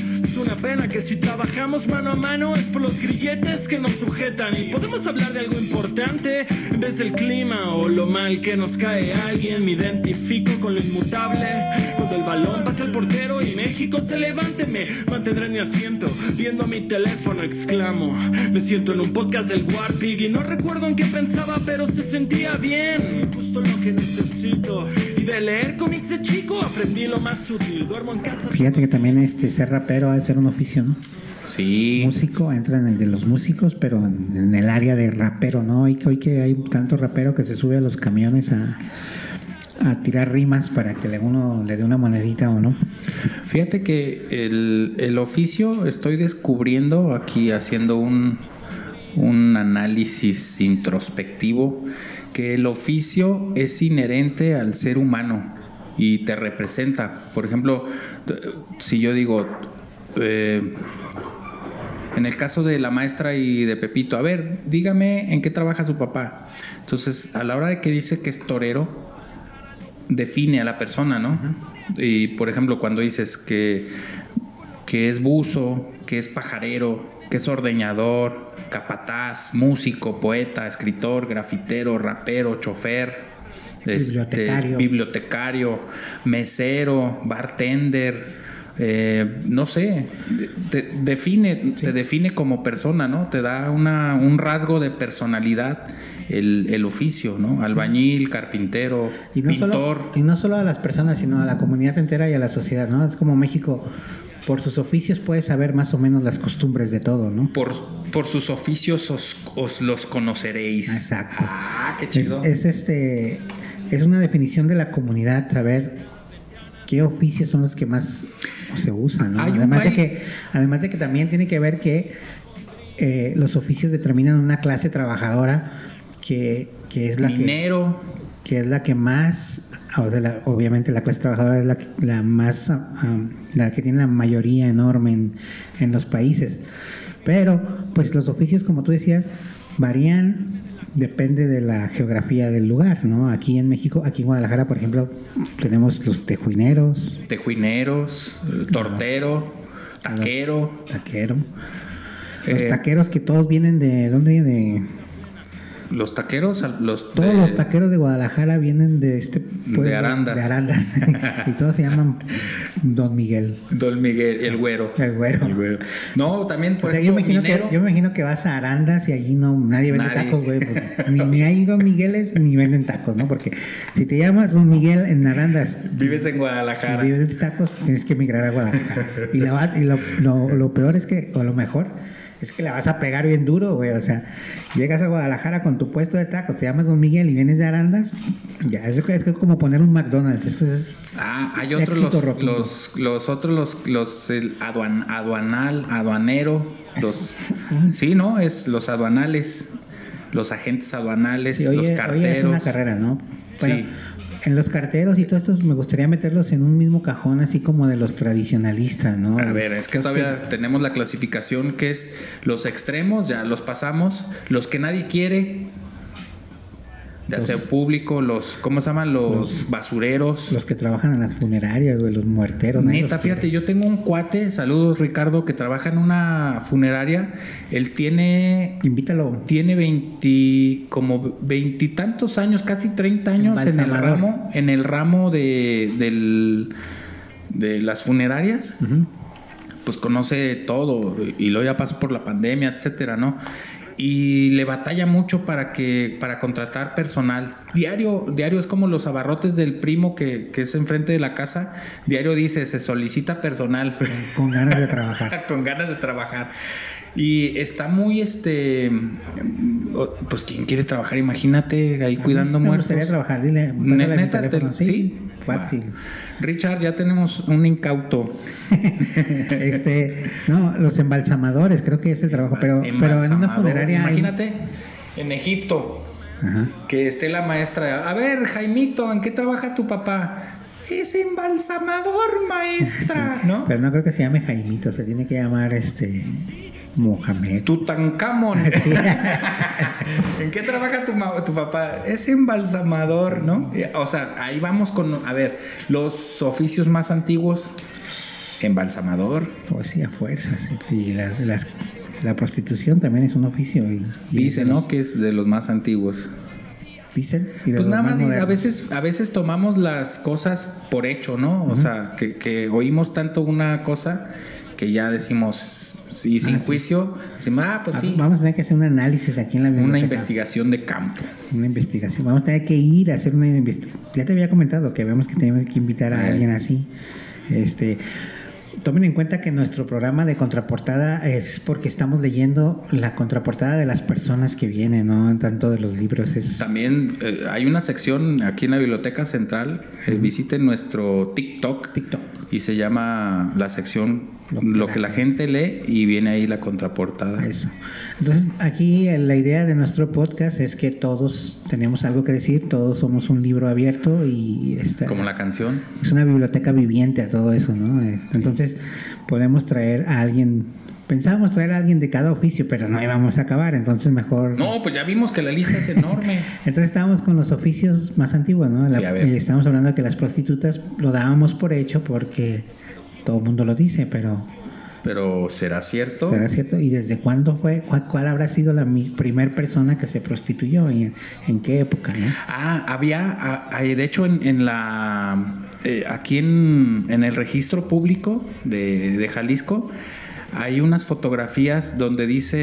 Una pena que si trabajamos mano a mano es por los grilletes que nos sujetan. Y podemos hablar de algo importante en vez del clima o lo mal que nos cae alguien. Me identifico con lo inmutable. Cuando el balón pasa al portero y México se levante, me mantendré en mi asiento. Viendo mi teléfono, exclamo. Me siento en un podcast del Warpig y no recuerdo en qué pensaba, pero se sentía bien. Justo lo que necesito. De leer cómics de chico aprendí lo más útil. Duermo en casa. Fíjate que también este ser rapero ha de ser un oficio, ¿no? Sí. Músico, entra en el de los músicos, pero en, en el área de rapero, ¿no? Hoy, que- hoy que hay tanto rapero que se sube a los camiones a, a tirar rimas para que le, uno le dé una monedita o no. Fíjate que el, el oficio estoy descubriendo aquí haciendo un, un análisis introspectivo que el oficio es inherente al ser humano y te representa. Por ejemplo, si yo digo, eh, en el caso de la maestra y de Pepito, a ver, dígame en qué trabaja su papá. Entonces, a la hora de que dice que es torero, define a la persona, ¿no? Y por ejemplo, cuando dices que, que es buzo, que es pajarero, que es ordeñador, capataz, músico, poeta, escritor, grafitero, rapero, chofer, este, Bibliotecario. mesero, bartender, eh, no sé, te define, te define como persona, ¿no? Te da una, un rasgo de personalidad el, el oficio, ¿no? Albañil, carpintero, Y no, pintor. solo, y no solo a las personas, sino a la comunidad entera y a la sociedad, ¿no? Es como México, por sus oficios puede saber más o menos las costumbres de todo, ¿no? Por, por sus oficios os, os los conoceréis. Exacto. Ah, qué chido. es, este es una definición de la comunidad, saber qué oficios son los que más se usa, ¿no? Además de que, además de que también tiene que ver que eh, los oficios determinan una clase trabajadora que, que es la que Minero, que es la que más, o sea, la- obviamente la clase trabajadora es la, que- la más, ah, la que tiene la mayoría enorme en, en los países. Pero, pues los oficios, como tú decías, varían, depende de la geografía del lugar, ¿no? Aquí en México, aquí en Guadalajara, por ejemplo, tenemos los tejuineros, tejuineros, el tortero, taquero. taquero. Los Eh, taqueros que todos vienen de, ¿dónde? De, Los taqueros, los Todos los taqueros de Guadalajara vienen de este pueblo De Arandas. de Arandas. y todos se llaman Don Miguel. Don Miguel, el güero. El güero. El güero. No, también por O sea, yo, imagino minero. que, yo me imagino que vas a Arandas y allí no nadie vende Nadie. tacos, güey. porque Ni, ni hay Don Migueles ni venden tacos, ¿no? Porque si te llamas Don Miguel en Arandas Vives en y Guadalajara. vives de tacos, tienes que emigrar a Guadalajara. Y, y lo, lo- lo peor es que, o lo mejor, es que la vas a pegar bien duro, güey. O sea, llegas a Guadalajara con tu puesto de tacos, te llamas Don Miguel y vienes de Arandas, ya, es, es como poner un McDonald's. Eso es. Ah, hay otros los, los, los otros los, los el aduan, aduanal, aduanero, los sí, no, es los aduanales, los agentes aduanales, Sí, los carteros. es una carrera, ¿no? Bueno, Sí. En los carteros y todos estos me gustaría meterlos en un mismo cajón, así como de los tradicionalistas, ¿no? A ver, es que todavía tenemos la clasificación que es los extremos, ya los pasamos, los que nadie quiere, ya Los- público, los, ¿cómo se llaman? Los, basureros. Los que trabajan en las funerarias, güey, los muerteros. Neta, fíjate, quiere. yo tengo un cuate, saludos Ricardo, que trabaja en una funeraria. Él tiene Invítalo. tiene 20 como veintitantos años, casi 30 años en el ramo en el ramo de del, de las funerarias. Pues conoce todo y luego ya pasó por la pandemia, etcétera, ¿no? Y le batalla mucho para que para contratar personal. Diario diario es como los abarrotes del primo que, que es enfrente de la casa. Diario dice, se solicita personal. Con ganas de trabajar. con ganas de trabajar. Y está muy, este, pues quien quiere trabajar, imagínate ahí cuidando mí me muertos. gustaría trabajar, dile, neta, teléfono. te- sí. Fácil. Richard, ya tenemos un incauto. este, no, los embalsamadores, creo que es el trabajo, pero, pero en una funeraria. hay- Imagínate, en Egipto, Ajá. que esté la maestra. A ver, Jaimito, ¿en qué trabaja tu papá? Es embalsamador, maestra, ¿no? Pero no creo que se llame Jaimito, se tiene que llamar este Mohamed. Tutankamón. ¿En qué trabaja tu, tu papá? Es embalsamador, ¿no? Eh, O sea, ahí vamos con, a ver, los oficios más antiguos, embalsamador. Pues sí, a fuerzas. Y la, las- la prostitución también es un oficio. Y, y Dice, ¿no? los- Que es de los más antiguos. Dicen. Pues nada más, a veces, a veces tomamos las cosas por hecho, ¿no? O sea, que, que oímos tanto una cosa que ya decimos, y sin Ah, sí. juicio, decimos, ah, pues Ah, sí, Vamos a tener que hacer un análisis aquí en la una biblioteca. investigación de campo. Una investigación. Vamos a tener que ir a hacer una investigación. Ya te había comentado que vemos que tenemos que invitar a Eh. alguien así. Este, tomen en cuenta que nuestro programa de contraportada es porque estamos leyendo la contraportada de las personas que vienen, no tanto de los libros. Es, También eh, hay una sección aquí en la Biblioteca Central. eh, visiten nuestro TikTok. TikTok. Y se llama la sección Lo Lo, que la gente lee y viene ahí la contraportada. Eso. Entonces, aquí la idea de nuestro podcast es que todos tenemos algo que decir, todos somos un libro abierto y esta, Como la canción. es una biblioteca viviente a todo eso, ¿no? Este, Entonces, podemos traer a alguien, pensábamos traer a alguien de cada oficio, pero no íbamos a acabar, entonces mejor... No, pues ya vimos que la lista es enorme. Entonces estábamos con los oficios más antiguos, ¿no? La- Sí, a ver. y estamos hablando de que las prostitutas lo dábamos por hecho porque todo el mundo lo dice, pero Pero ¿será cierto? ¿será cierto? ¿Y desde cuándo fue? ¿Cuál, cuál habrá sido la mi- primer persona que se prostituyó? ¿Y en, en qué época? ¿no? Ah, había, ah, de hecho, en, en la, eh, aquí en, en el registro público de, de Jalisco, hay unas fotografías donde dice,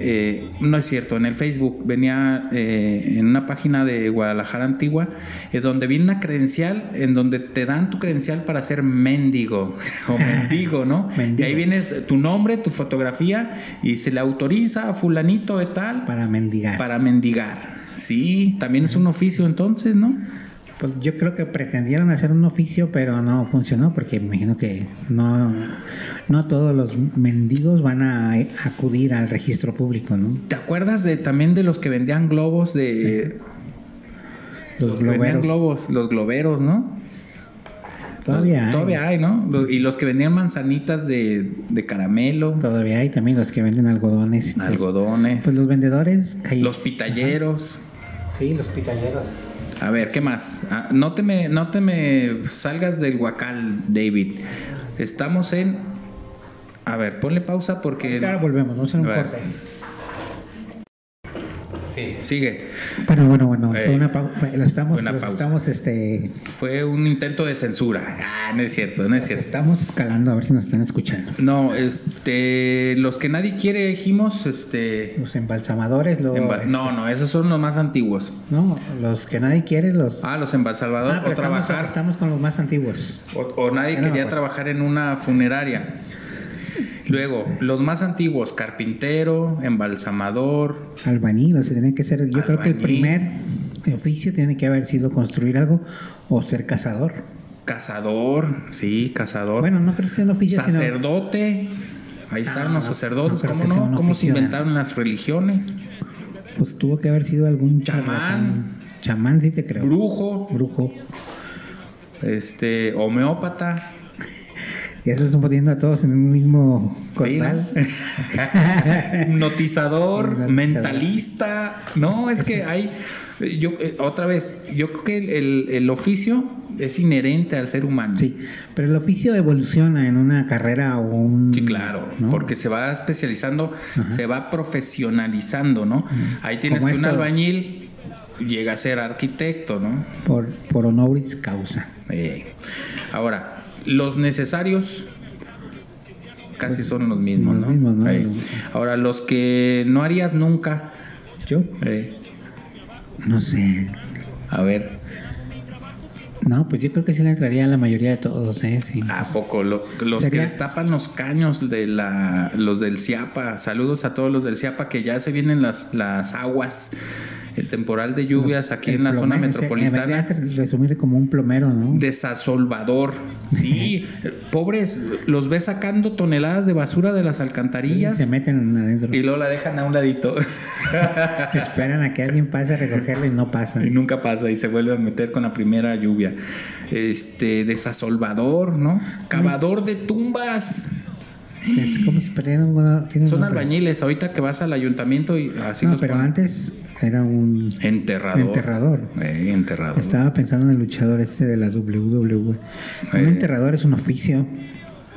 eh, no es cierto, en el Facebook venía eh, en una página de Guadalajara Antigua, eh, donde viene una credencial, en donde te dan tu credencial para ser mendigo o mendigo, ¿no? Mendigo. Y ahí viene tu nombre, tu fotografía y se le autoriza a fulanito de tal Para mendigar. para mendigar. Sí, también es un oficio entonces, ¿no? Pues yo creo que pretendieron hacer un oficio, pero no funcionó, porque me imagino que no, no todos los mendigos van a acudir al registro público, ¿no? ¿Te acuerdas de también de los que vendían globos de Los vendían globeros. globos, los globeros, ¿no? Todavía hay. Todavía hay, ¿no? Los- Y los que vendían manzanitas de, de caramelo, Todavía hay también los que venden algodones. Algodones, Pues los vendedores. ahí- los pitalleros. Sí, los pitalleros. A ver, ¿qué más? Ah, no, te me, no te me salgas del guacal, David. Estamos en... A ver, ponle pausa porque... Ahora volvemos, un A ver. corte. Sí, sigue. Bueno, bueno, bueno, Eh, fue una pausa. Lo estamos, fue una los pausa. estamos, este, Fue un intento de censura. Ah, no es cierto, no es cierto. estamos escalando a ver si nos están escuchando. No, este, los que nadie quiere dijimos, este, Los embalsamadores, los, emba- no, no, esos son los más antiguos. no, los que nadie quiere, los. Ah, los embalsamadores Ah, pero o estamos, trabajar estamos con los más antiguos. o, o nadie no quería acuerdo. trabajar en una funeraria. Luego, los más antiguos, carpintero, embalsamador, Albañil, o sea, tiene que ser. Yo creo que el primer oficio tiene que haber sido construir algo o ser cazador. cazador, sí, cazador, Bueno, no creo que sea un oficio, sino. sacerdote. Ahí están Ah, los sacerdotes, no ¿cómo no? ¿Cómo se inventaron las religiones? Pues tuvo que haber sido algún Chamán. charlatán. Chamán, sí te creo. Brujo, Brujo. este, homeópata. Y eso están poniendo a todos en un mismo costal. Hipnotizador, Hipnotizador. mentalista. No, es que hay. Yo, eh, otra vez, yo creo que el, el- el oficio es inherente al ser humano. Sí, pero el oficio evoluciona en una carrera o un... Sí, claro, ¿no? porque se va especializando, Ajá. se va profesionalizando, ¿no? Ahí tienes Como que un albañil llega a ser arquitecto, ¿no? Por, por honoris causa. Eh, ahora, los necesarios casi Pues, son los mismos, los ¿no? mismos, ¿no? Ahora, los que no harías nunca, Yo, eh, no sé. a ver, No, pues yo creo que sí le entraría a la mayoría de todos, ¿eh? Sí. ¿a poco? Lo- los Sería- que destapan los caños de la, los del CIAPA, saludos a todos los del CIAPA que ya se vienen las, las aguas, el temporal de lluvias aquí en la zona o sea, metropolitana. debería resumir como un plomero, ¿no? Desasolvador. Sí, pobres, los ves sacando toneladas de basura de las Sí, alcantarillas se meten adentro. y luego la dejan a un ladito Esperan a que alguien pase a recogerlo y no pasa. y nunca pasa y se vuelve a meter con la primera lluvia. Este, desasolvador, ¿no? Cavador de tumbas. Es como si una... Son albañiles, ahorita que vas al ayuntamiento y así No, los pero ponen. antes era un Enterrador. enterrador. Eh, enterrador. Estaba pensando en el luchador este de la WWE. Un Eh. enterrador es un oficio.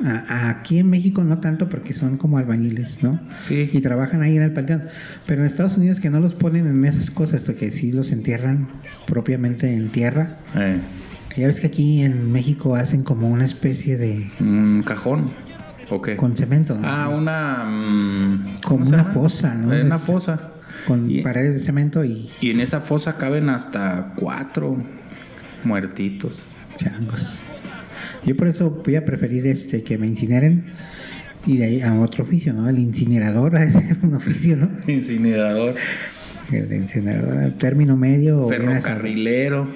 A- aquí en México no tanto porque son como albañiles, ¿no? Sí. Y trabajan ahí en el panteón. Pero en Estados Unidos que no los ponen en esas cosas, porque sí los entierran propiamente en tierra. Eh, Ya ves que aquí en México hacen como una especie de... un cajón. ¿O qué? con cemento. ¿no? Ah, una. mm, ¿cómo Como una fosa, ¿no? Eh, Una fosa. Con Y- paredes de cemento y Y en esa fosa caben hasta cuatro muertitos. changos. Yo por eso voy a preferir este que me incineren y de ahí a otro oficio, ¿no? El incinerador es un oficio, ¿no? Incinerador. El de incinerador, término medio. Ferrocarrilero,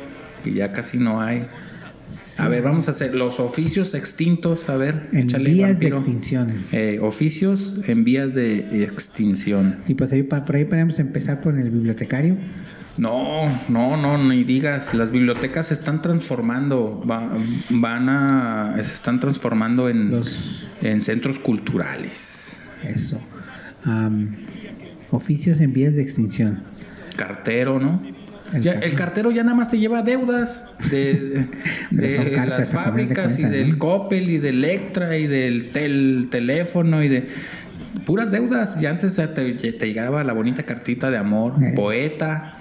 que ya casi no hay. A ver, vamos a hacer los oficios extintos. A ver, En échale, vías de extinción. Eh, oficios en vías de extinción. Y pues ahí, por ahí podemos empezar por el bibliotecario. No, no, no, ni digas. Las bibliotecas se están transformando, va- van a, se están transformando en, Los- en centros culturales. Eso. Oficios en vías de extinción. Cartero, ¿no? El Ya- cartero. el cartero ya nada más te lleva deudas de, las de fábricas y del ¿no? Coppel y del Electra y del tel- teléfono y de puras deudas. Y antes te, te llegaba la bonita cartita de amor, Eh. poeta.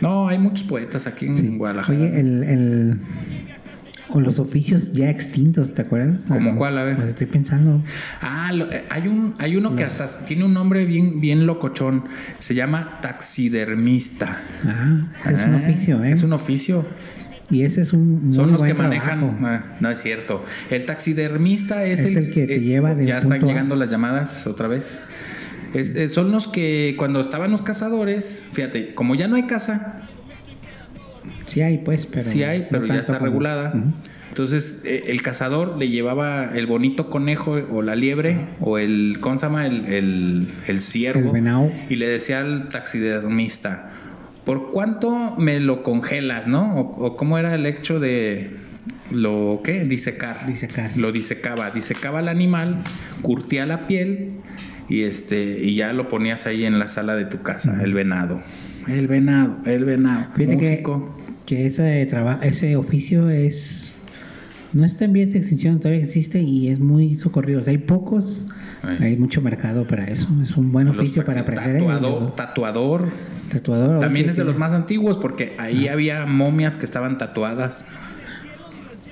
No, hay muchos poetas aquí en Sí. Guadalajara. Oye, el, el- o los oficios ya extintos, ¿te acuerdas? ¿Cómo Ah, cuál? A ver. Pues estoy pensando. Ah, lo- eh, hay un hay uno que hasta tiene un nombre bien bien locochón. Se llama taxidermista. Ah, es un Ah, oficio, ¿eh? Es un oficio. Y ese es un muy Son los que buen manejan. trabajo. ah, no es cierto. El taxidermista es, Es el que te lleva del Ya están punto A. llegando las llamadas otra vez. Es- eh, son los que cuando estaban los cazadores, fíjate, como ya no hay casa, Sí hay, pues, pero... sí hay, no pero ya está como- regulada. Entonces, eh, el cazador le llevaba el bonito conejo o la liebre o el, ¿cómo se llama? El, el, el ciervo. El venado. Y le decía al taxidermista, ¿por cuánto me lo congelas, no? O, o cómo era el hecho de lo, ¿qué? Disecar. Disecar. Lo disecaba. Disecaba el animal, curtía la piel y este y ya lo ponías ahí en la sala de tu casa, el venado. El venado, el venado. Fíjate que, Músico. Que ese, traba- ese oficio es... No está en vías de extinción, todavía existe y es muy socorrido. O sea, hay pocos, Ay. hay mucho mercado para eso. Es un buen oficio para aprender. Tatuador, tatuador. Tatuador. También es de los más antiguos porque ahí había momias que estaban tatuadas.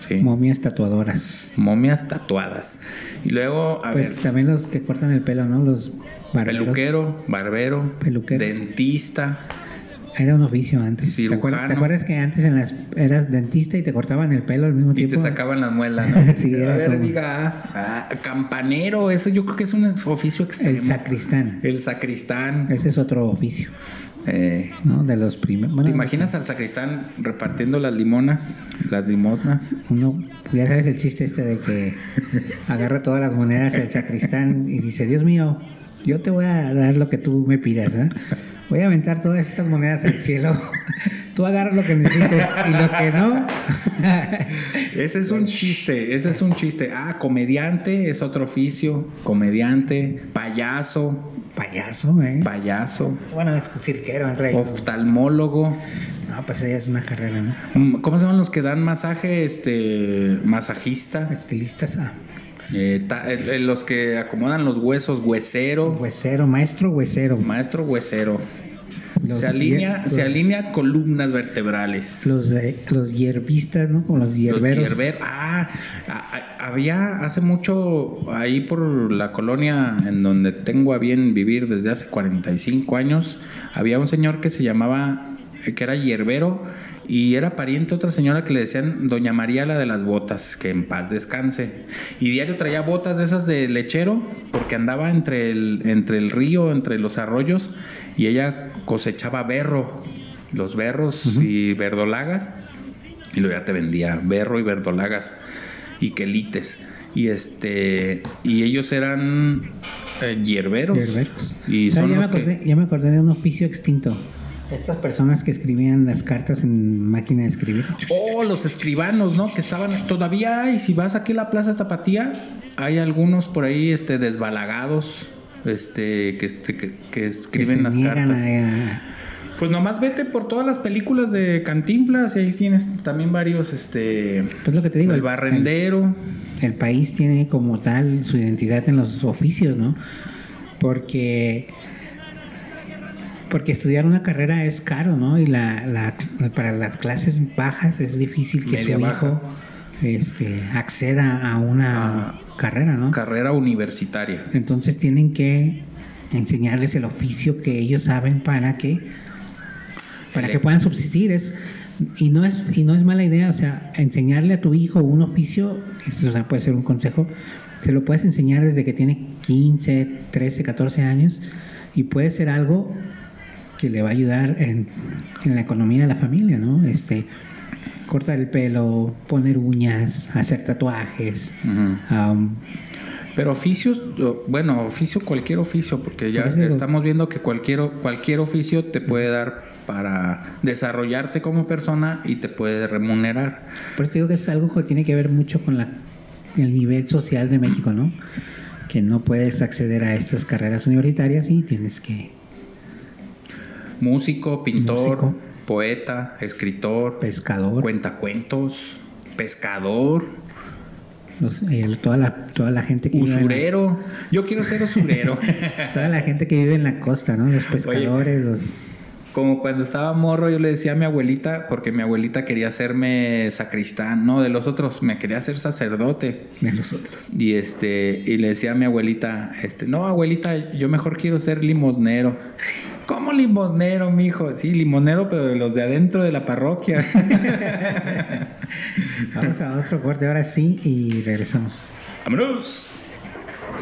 Sí. Momias tatuadoras. momias tatuadas. Y luego, a Pues ver, también los que cortan el pelo, ¿no? Los barberos. peluquero, barbero, Peluquero. dentista. Era un oficio antes. ¿Te acuerdas, te acuerdas que antes en las eras dentista y te cortaban el pelo al mismo Y tiempo? te sacaban las muelas, ¿no? Sí, a ver, como- diga, ah, campanero, eso yo creo que es un oficio extremo. El sacristán. El sacristán. Ese es otro oficio, Eh, ¿no? De los primeros. ¿Te imaginas al sacristán repartiendo las limonas, las limosnas? Uno, ya sabes el chiste este de que agarra todas las monedas el sacristán y dice, Dios mío, yo te voy a dar lo que tú me pidas, ¿eh? Voy a aventar todas estas monedas al cielo. Tú agarras lo que necesites y lo que no. Ese es un chiste, ese es un chiste. Ah, comediante es otro oficio, comediante, payaso, Payaso, ¿eh? payaso, Bueno, es cirquero en realidad. oftalmólogo. No, pues ella es una carrera, ¿no? Mm, ¿Cómo se llaman los que dan masaje? Este, masajista. Estilistas, ah, Eh, ta- eh, eh, los que acomodan los huesos, huesero, huesero, maestro huesero. maestro huesero. Los se alinea, se alinea columnas vertebrales. Los, de- los hierbistas, ¿no? Como los hierberos. Los hierber- Ah, a- a- había hace mucho ahí por la colonia en donde tengo a bien vivir desde hace 45 años, había un señor que se llamaba, eh, que era hierbero y era pariente de otra señora que le decían Doña María la de las botas, que en paz descanse. Y diario traía botas de esas de lechero porque andaba entre el, entre el río, entre los arroyos y ella cosechaba berro, los berros y verdolagas y luego ya te vendía berro y verdolagas y quelites y este y ellos eran eh, hierberos Hierberos. y son ya, me que- acordé, ya me acordé de un oficio extinto. Estas personas que escribían las cartas en máquina de escribir. oh los escribanos no que estaban todavía hay si vas aquí a la plaza Tapatía hay algunos por ahí este desbalagados este que este, que, que escriben que las cartas a- pues nomás vete por todas las películas de Cantinflas y ahí tienes también varios este Pues lo que te digo. el barrendero el país tiene como tal su identidad en los oficios, ¿no? Porque porque estudiar una carrera es caro, ¿no? Y la, la- para las clases bajas es difícil que Media su baja. hijo este, acceda a una Ah. carrera, ¿no? carrera universitaria Entonces tienen que enseñarles el oficio que ellos saben para que para que puedan subsistir es y no es y no es mala idea, o sea, enseñarle a tu hijo un oficio, eso, o sea, puede ser un consejo, se lo puedes enseñar desde que tiene 15, 13, 14 años y puede ser algo que le va a ayudar en, en la economía de la familia, ¿no? Este cortar el pelo, poner uñas, hacer tatuajes, am, Pero oficios, bueno, oficio, cualquier oficio, porque ya Por estamos viendo que cualquier, cualquier oficio te puede dar para desarrollarte como persona y te puede remunerar. Por eso digo que es algo que tiene que ver mucho con la, el nivel social de México, ¿no? Que no puedes acceder a estas carreras universitarias y tienes que Músico, pintor, Músico. poeta, escritor, pescador, cuentacuentos, pescador, los- toda la toda la gente que vive en la- usurero. Yo quiero ser usurero. toda la gente que vive en la costa, ¿no? Los pescadores, los Como cuando estaba morro, yo le decía a mi abuelita, porque mi abuelita quería hacerme sacristán, no, de los otros, me quería hacer sacerdote. de los otros. Y este, y le decía a mi abuelita, este, no, abuelita, yo mejor quiero ser limosnero. ¿Cómo limosnero, mijo? Sí, limosnero, pero de los de adentro de la parroquia. Vamos a otro corte ahora sí y regresamos. ¡Vámonos!